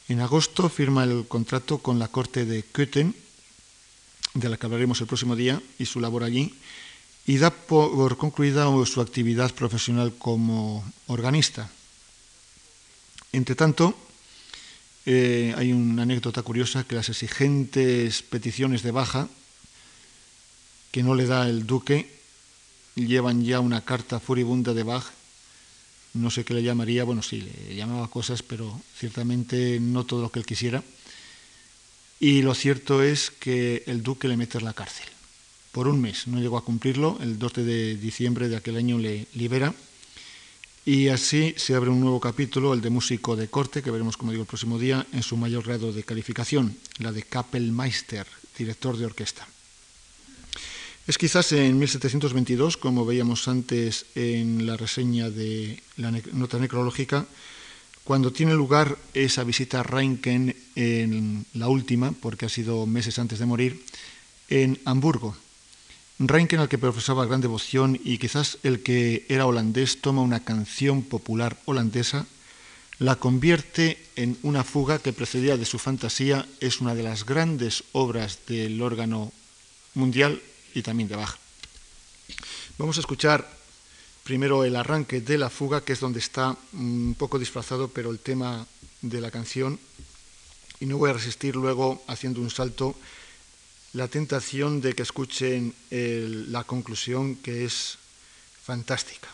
En agosto firma el contrato con la corte de Köthen, de la que hablaremos el próximo día, y su labor allí, y da por concluida su actividad profesional como organista. Entre tanto, eh, hay una anécdota curiosa que las exigentes peticiones de baja que no le da el duque llevan ya una carta furibunda de Bach. No sé qué le llamaría, bueno, sí, le llamaba cosas, pero ciertamente no todo lo que él quisiera. Y lo cierto es que el duque le mete en la cárcel. Por un mes, no llegó a cumplirlo, el 12 de diciembre de aquel año le libera y así se abre un nuevo capítulo, el de músico de corte, que veremos, como digo, el próximo día, en su mayor grado de calificación, la de Kapellmeister, director de orquesta. Es quizás en 1722, como veíamos antes en la reseña de la nota necrológica, cuando tiene lugar esa visita a Reinken en la última, porque ha sido meses antes de morir, en Hamburgo. Reinken, al que profesaba gran devoción y quizás el que era holandés, toma una canción popular holandesa, la convierte en una fuga que precedía de su fantasía, es una de las grandes obras del órgano mundial y también de Bach. Vamos a escuchar primero el arranque de la fuga, que es donde está un poco disfrazado, pero el tema de la canción. Y no voy a resistir luego, haciendo un salto, la tentación de que escuchen la conclusión, que es fantástica.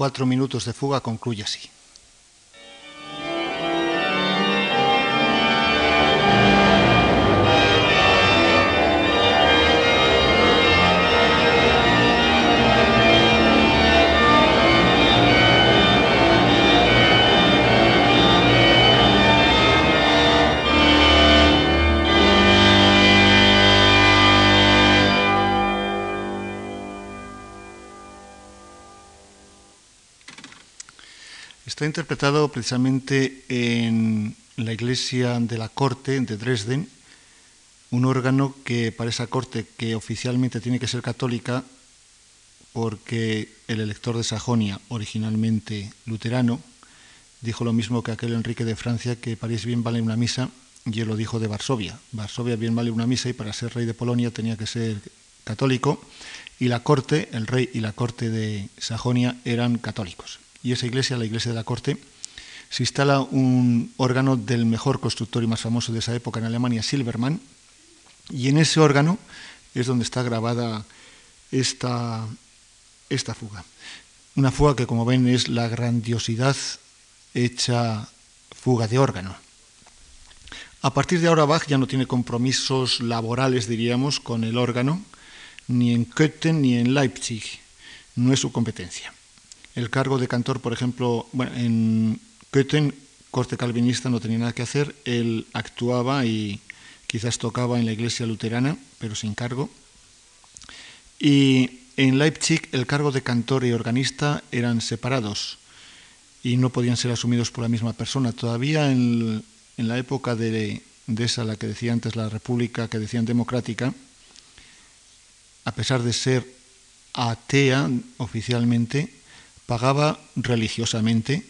4 minutos de fuga concluye así. Está interpretado precisamente en la iglesia de la corte de Dresden, un órgano que para esa corte, que oficialmente tiene que ser católica, porque el elector de Sajonia, originalmente luterano, dijo lo mismo que aquel Enrique de Francia, que París bien vale una misa, y él lo dijo de Varsovia. Varsovia bien vale una misa y para ser rey de Polonia tenía que ser católico, y la corte, el rey y la corte de Sajonia eran católicos y esa iglesia, la iglesia de la corte, se instala un órgano del mejor constructor y más famoso de esa época en Alemania, Silbermann, y en ese órgano es donde está grabada esta, esta fuga. Una fuga que, como ven, es la grandiosidad hecha fuga de órgano. A partir de ahora Bach ya no tiene compromisos laborales, diríamos, con el órgano, ni en Köthen ni en Leipzig. No es su competencia. El cargo de cantor, por ejemplo, bueno, en Köthen, corte calvinista, no tenía nada que hacer. Él actuaba y quizás tocaba en la iglesia luterana, pero sin cargo. Y en Leipzig el cargo de cantor y organista eran separados y no podían ser asumidos por la misma persona. Todavía en, la época de, esa, la que decía antes, la república que decían democrática, a pesar de ser atea oficialmente, pagaba religiosamente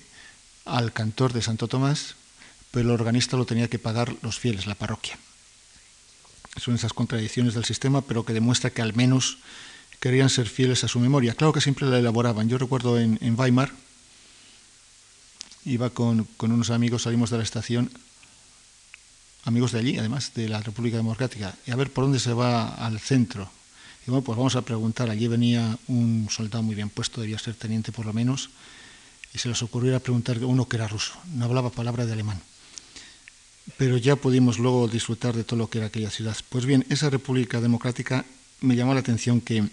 al cantor de Santo Tomás, pero el organista lo tenía que pagar los fieles, la parroquia. Son esas contradicciones del sistema, pero que demuestra que al menos querían ser fieles a su memoria. Claro que siempre la elaboraban. Yo recuerdo en, Weimar, iba con, unos amigos, salimos de la estación, amigos de allí, además, de la República Democrática, y a ver por dónde se va al centro. Y bueno, pues vamos a preguntar. Allí venía un soldado muy bien puesto, debía ser teniente por lo menos, y se les ocurrió preguntar a uno que era ruso, no hablaba palabra de alemán. Pero ya pudimos luego disfrutar de todo lo que era aquella ciudad. Pues bien, esa República Democrática me llamó la atención que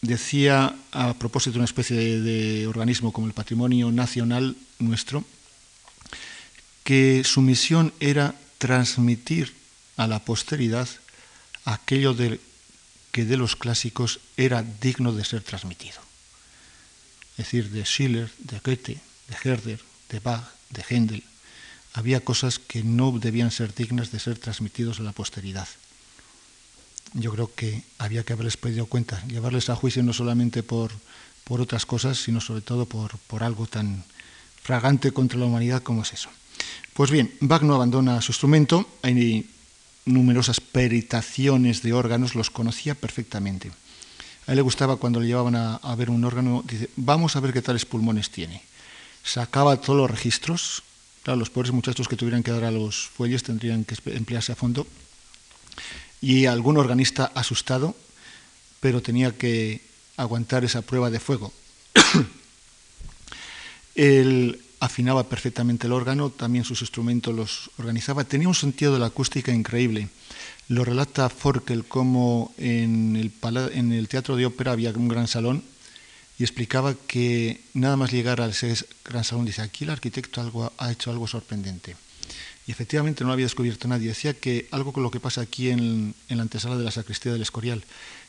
decía a propósito de una especie de, organismo como el Patrimonio Nacional nuestro, que su misión era transmitir a la posteridad aquello de, que de los clásicos era digno de ser transmitido. Es decir, de Schiller, de Goethe, de Herder, de Bach, de Händel, había cosas que no debían ser dignas de ser transmitidos a la posteridad yo creo que había que haberles pedido cuenta, llevarles a juicio no solamente por, por otras cosas, sino sobre todo por, por algo tan fragante contra la humanidad como es eso. Pues bien, Bach no abandona su instrumento, numerosas peritaciones de órganos, los conocía perfectamente. A él le gustaba cuando le llevaban a, ver un órgano, dice, vamos a ver qué tales pulmones tiene. Sacaba todos los registros, los pobres muchachos que tuvieran que dar a los fuelles tendrían que emplearse a fondo, y algún organista asustado, pero tenía que aguantar esa prueba de fuego. Él afinaba perfectamente el órgano, también sus instrumentos los organizaba, tenía un sentido de la acústica increíble. Lo relata Forkel como en el, teatro de ópera había un gran salón y explicaba que nada más llegar a ese gran salón, dice, aquí el arquitecto ha hecho algo sorprendente y efectivamente no lo había descubierto nadie. Decía que algo con lo que pasa aquí en, la antesala de la sacristía del Escorial,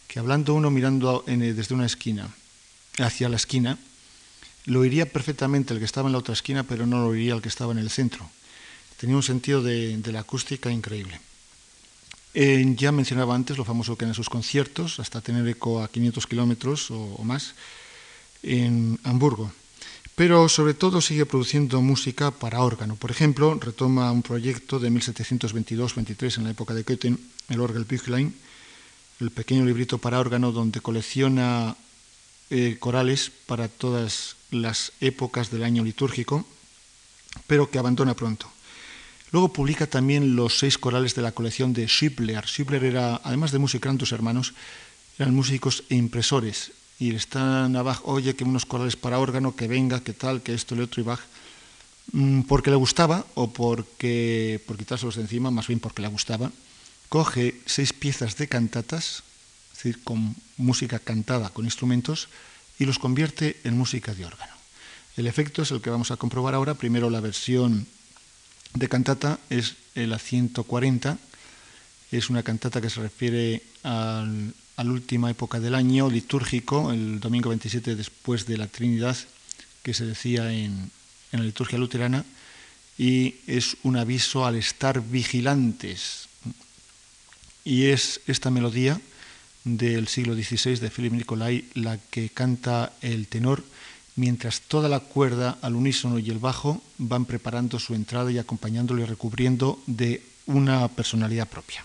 que hablando uno mirando desde una esquina hacia la esquina, lo oiría perfectamente el que estaba en la otra esquina, pero no lo oiría el que estaba en el centro. Tenía un sentido de, la acústica increíble. ya mencionaba antes lo famoso que en sus conciertos, hasta tener eco a 500 kilómetros o más, en Hamburgo pero sobre todo sigue produciendo música para órgano. Por ejemplo, retoma un proyecto de 1722-23 en la época de Köthen, el Orgelbüchlein, el pequeño librito para órgano donde colecciona eh, corales para todas las épocas del año litúrgico, pero que abandona pronto. Luego publica también los seis corales de la colección de Schibler. Schibler era, además de música, eran tus hermanos, eran músicos e impresores y están abajo, oye, que unos corales para órgano, que venga, que tal, que esto, le otro y Bach, mm, porque le gustaba o porque, por quitárselos de encima, más bien porque le gustaba, coge seis piezas de cantatas, es decir, con música cantada con instrumentos, y los convierte en música de órgano. El efecto es el que vamos a comprobar ahora. Primero la versión de cantata es la 140, es una cantata que se refiere al, a la última época del año litúrgico, el domingo 27 después de la Trinidad, que se decía en, la liturgia luterana, y es un aviso al estar vigilantes. Y es esta melodía del siglo XVI de Philip Nicolai la que canta el tenor, mientras toda la cuerda al unísono y el bajo van preparando su entrada y acompañándolo y recubriendo de una personalidad propia.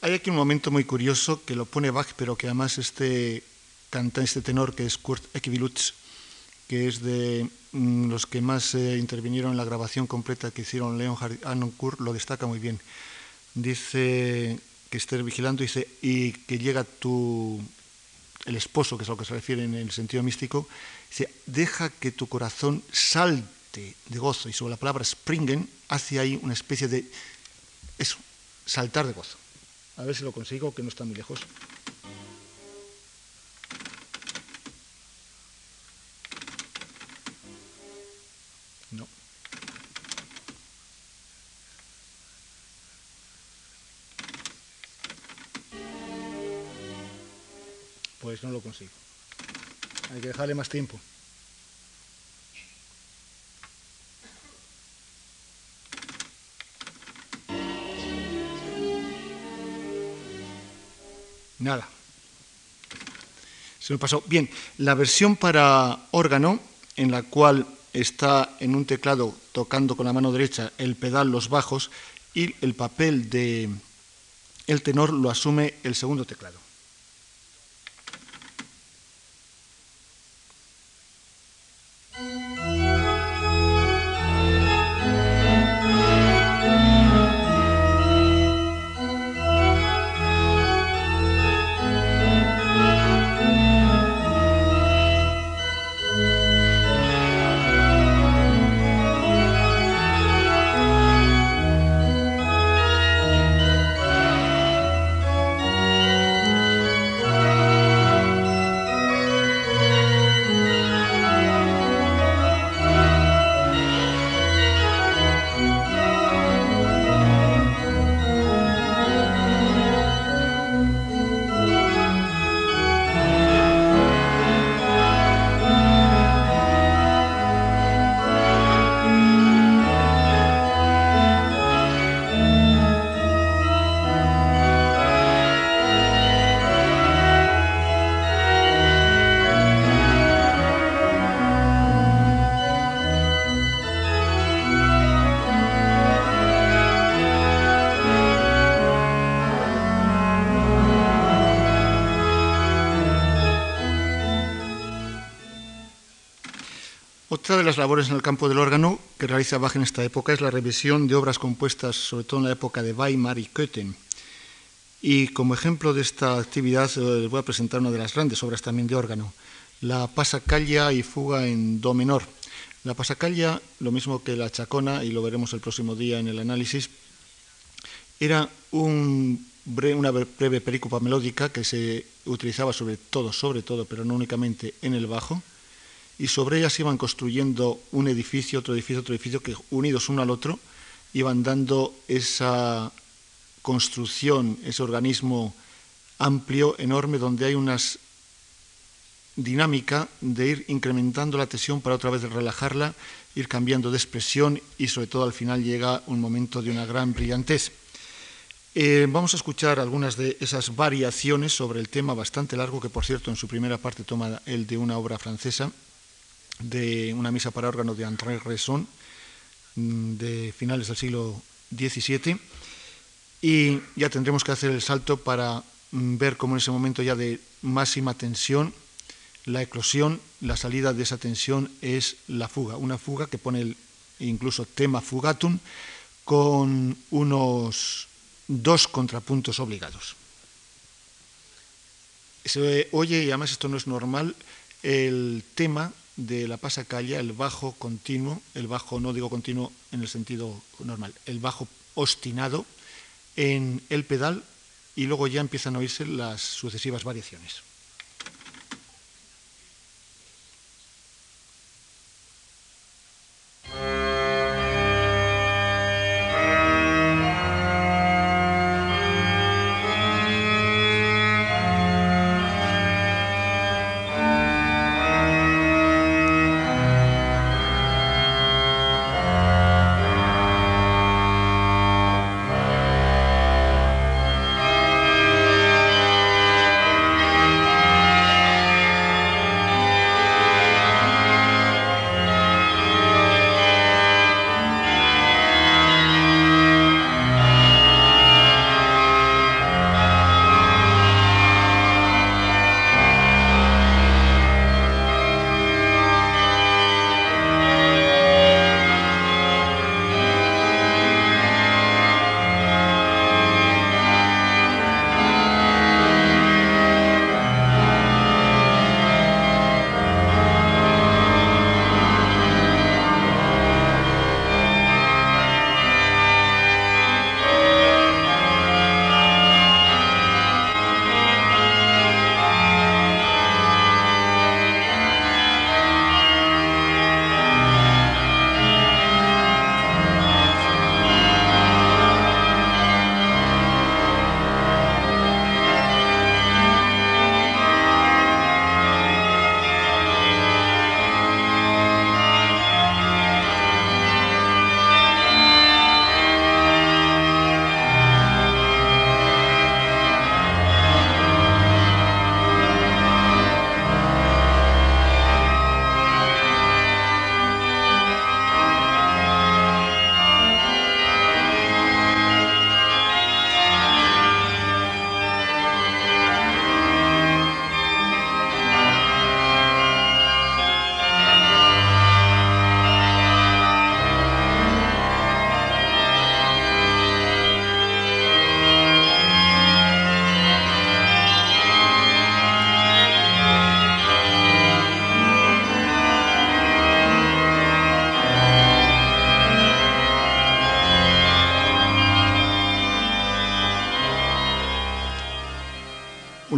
Hay aquí un momento muy curioso que lo pone Bach, pero que además este cantante, este tenor, que es Kurt Ekibilutz, que es de mm, los que más eh, intervinieron en la grabación completa que hicieron Leonhard Anoncourt, lo destaca muy bien. Dice que estés vigilando dice, y que llega tu, el esposo, que es a lo que se refiere en el sentido místico, dice, deja que tu corazón salte de gozo. Y sobre la palabra springen hace ahí una especie de, eso, saltar de gozo. A ver si lo consigo, que no está muy lejos. No. Pues no lo consigo. Hay que dejarle más tiempo. Nada. Se me pasó. Bien, la versión para órgano, en la cual está en un teclado tocando con la mano derecha el pedal, los bajos, y el papel de el tenor lo asume el segundo teclado. Labores en el campo del órgano que realiza Bach en esta época es la revisión de obras compuestas, sobre todo en la época de Weimar y Köthen. Y como ejemplo de esta actividad eh, les voy a presentar una de las grandes obras también de órgano, la Pasacaglia y Fuga en Do menor. La Pasacaglia, lo mismo que la Chacona, y lo veremos el próximo día en el análisis, era una breve pericopa melódica que se utilizaba sobre todo, sobre todo, pero no únicamente en el bajo, y sobre ellas iban construyendo un edificio, otro edificio, otro edificio, que unidos uno al otro iban dando esa construcción, ese organismo amplio, enorme, donde hay una dinámica de ir incrementando la tensión para otra vez relajarla, ir cambiando de expresión y sobre todo al final llega un momento de una gran brillantez. Eh, vamos a escuchar algunas de esas variaciones sobre el tema bastante largo que, por cierto, en su primera parte toma el de una obra francesa, de una misa para órgano de André Resson mm, de finales del siglo XVII y ya tendremos que hacer el salto para mm, ver cómo en ese momento ya de máxima tensión la eclosión, la salida de esa tensión es la fuga, una fuga que pone incluso tema fugatum con unos dos contrapuntos obligados. Se oye, y además esto no es normal, el tema de la pasacalla, el bajo continuo, el bajo no digo continuo en el sentido normal, el bajo ostinado en el pedal y luego ya empiezan a oírse las sucesivas variaciones.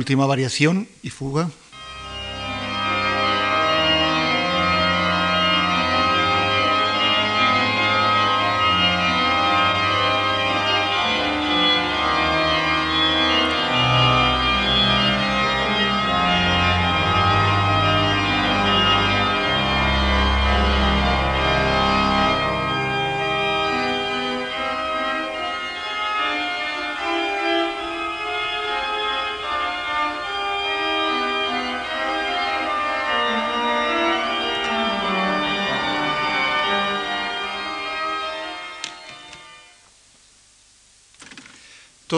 Última variación y fuga.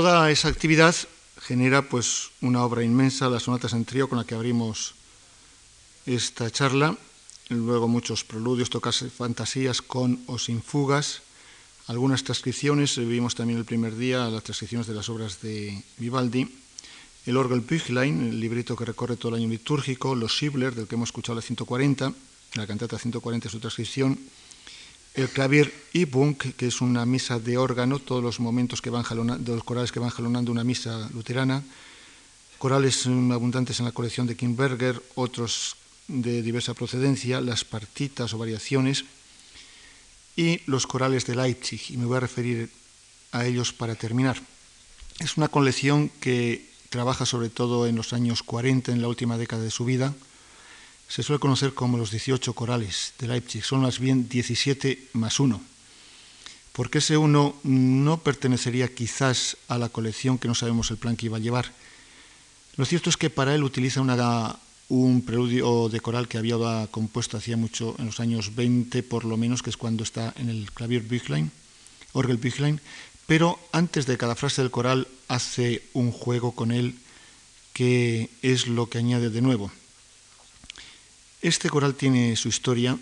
Toda esa actividad genera pues una obra inmensa, las sonatas en trío con la que abrimos esta charla, luego muchos preludios, tocas fantasías con o sin fugas, algunas transcripciones, vimos también el primer día las transcripciones de las obras de Vivaldi, el Orgel Büchlein, el librito que recorre todo el año litúrgico, los Schibler, del que hemos escuchado la 140, la cantata 140 su transcripción, el clavier Bunk, que es una misa de órgano, todos los momentos que van jalonando, los corales que van jalonando una misa luterana, corales abundantes en la colección de Kimberger, otros de diversa procedencia, las partitas o variaciones, y los corales de Leipzig, y me voy a referir a ellos para terminar. Es una colección que trabaja sobre todo en los años 40, en la última década de su vida, se suele conocer como los 18 corales de Leipzig, son más bien 17 más 1, porque ese uno no pertenecería quizás a la colección que no sabemos el plan que iba a llevar. Lo cierto es que para él utiliza un preludio de coral que había compuesto hacía mucho, en los años 20 por lo menos, que es cuando está en el clavier Büchlein, Orgel Büchlein, pero antes de cada frase del coral hace un juego con él que es lo que añade de nuevo. Este coral tiene su historia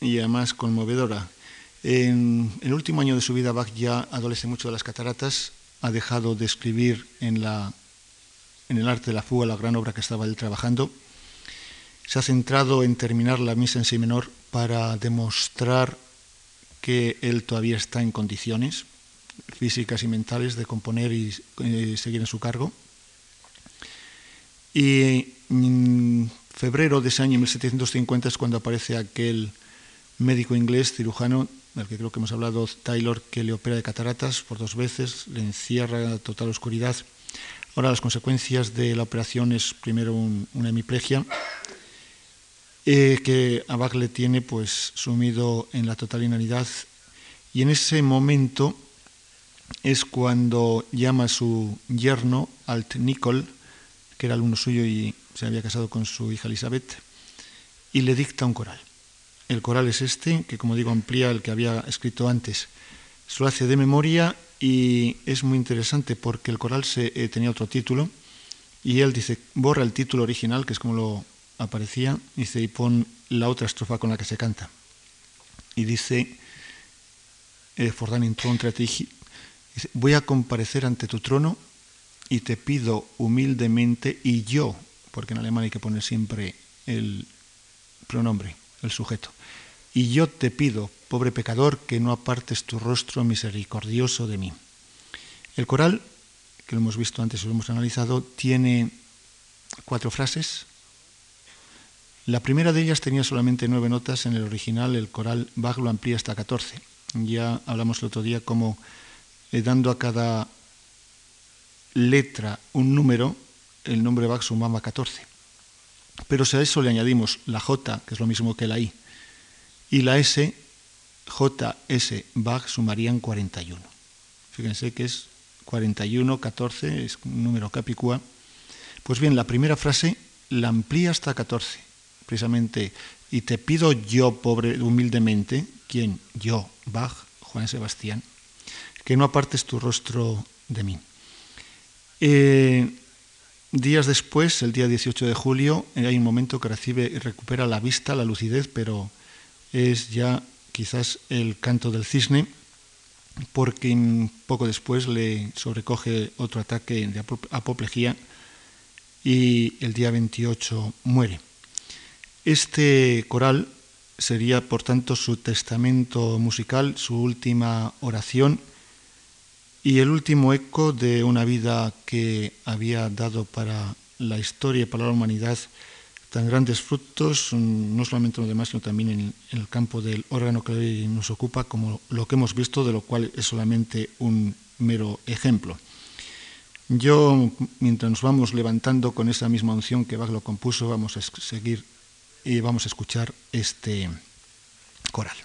y además conmovedora. En el último año de su vida, Bach ya adolece mucho de las cataratas, ha dejado de escribir en, la, en el arte de la fuga, la gran obra que estaba él trabajando. Se ha centrado en terminar la misa en si menor para demostrar que él todavía está en condiciones físicas y mentales de componer y eh, seguir en su cargo. Y mm, febrero de ese año 1750 es cuando aparece aquel médico inglés, cirujano, del que creo que hemos hablado, Taylor, que le opera de cataratas por dos veces, le encierra en total oscuridad. Ahora las consecuencias de la operación es primero una hemiplegia, eh, que a Bach le tiene pues sumido en la total inanidad y en ese momento es cuando llama a su yerno, Alt Nicol, que era alumno suyo y se había casado con su hija Elizabeth, y le dicta un coral. El coral es este, que como digo amplía el que había escrito antes. Se lo hace de memoria y es muy interesante porque el coral eh, tenía otro título y él dice, borra el título original, que es como lo aparecía, dice, y pon la otra estrofa con la que se canta. Y dice, eh, dice, voy a comparecer ante tu trono y te pido humildemente y yo porque en alemán hay que poner siempre el pronombre, el sujeto. Y yo te pido, pobre pecador, que no apartes tu rostro misericordioso de mí. El coral, que lo hemos visto antes y lo hemos analizado, tiene cuatro frases. La primera de ellas tenía solamente nueve notas, en el original el coral Bach lo amplía hasta 14. Ya hablamos el otro día como eh, dando a cada letra un número, el nombre Bach sumaba 14. Pero si a eso le añadimos la J, que es lo mismo que la I, y la S, JS Bach sumarían 41. Fíjense que es 41, 14, es un número capicúa. Pues bien, la primera frase la amplía hasta 14, precisamente, y te pido yo, pobre, humildemente, ¿quién? Yo, Bach, Juan Sebastián, que no apartes tu rostro de mí. Eh, días después, el día 18 de julio, eh, hay un momento que recibe y recupera la vista, la lucidez, pero es ya quizás el canto del cisne, porque poco después le sobrecoge otro ataque de apoplejía y el día 28 muere. Este coral sería, por tanto, su testamento musical, su última oración y el último eco de una vida que había dado para la historia para la humanidad tan grandes frutos, no solamente en lo demás, sino también en, el campo del órgano que hoy nos ocupa, como lo que hemos visto, de lo cual es solamente un mero ejemplo. Yo, mientras nos vamos levantando con esa misma unción que Bach lo compuso, vamos a seguir y vamos a escuchar este coral.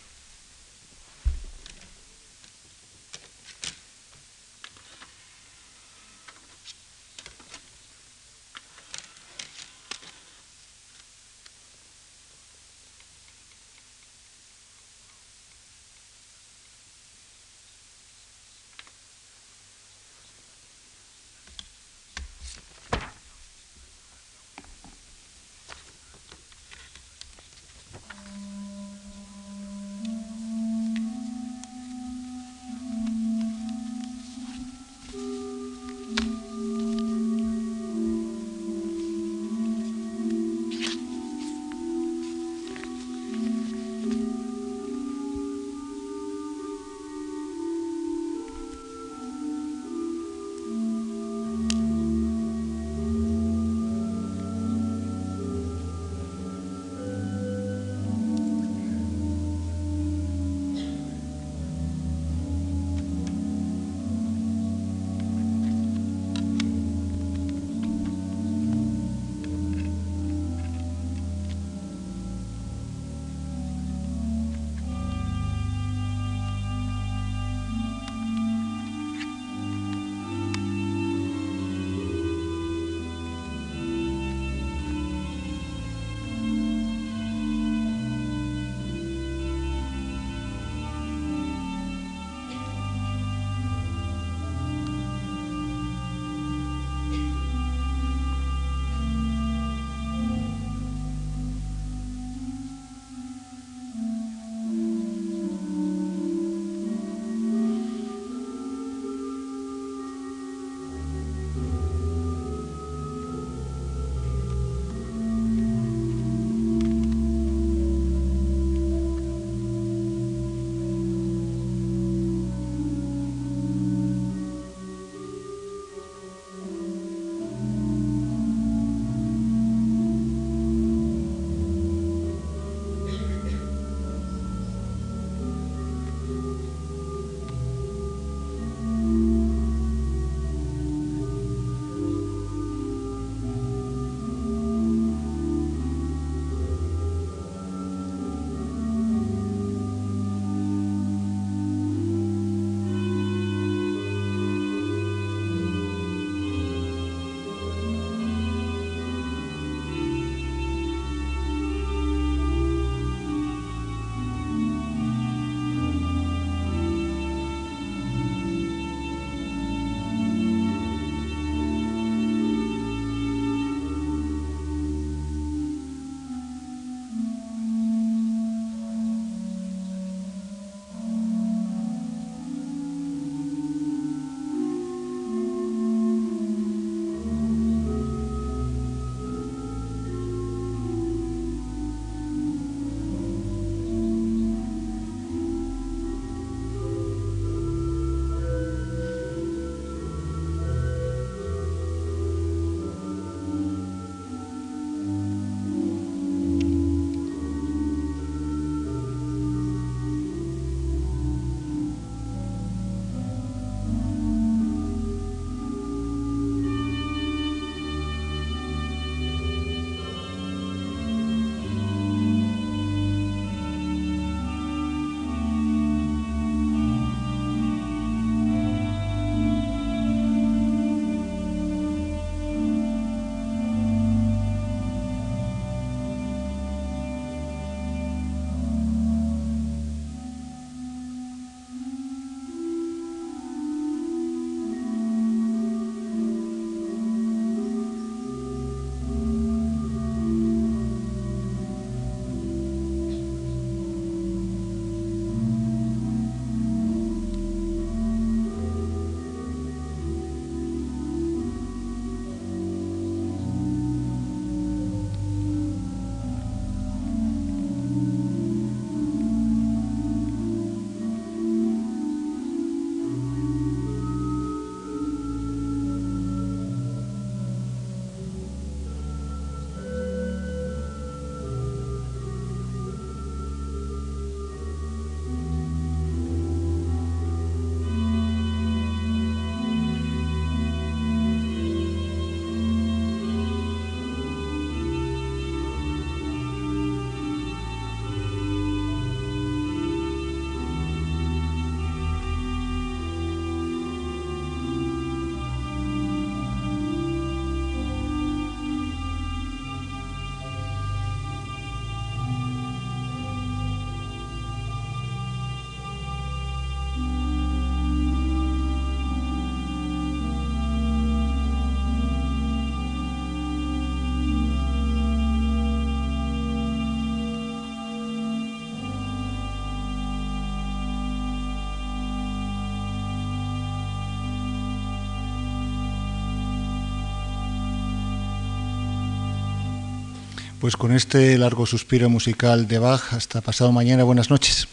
Pues con este largo suspiro musical de Bach, hasta pasado mañana, buenas noches.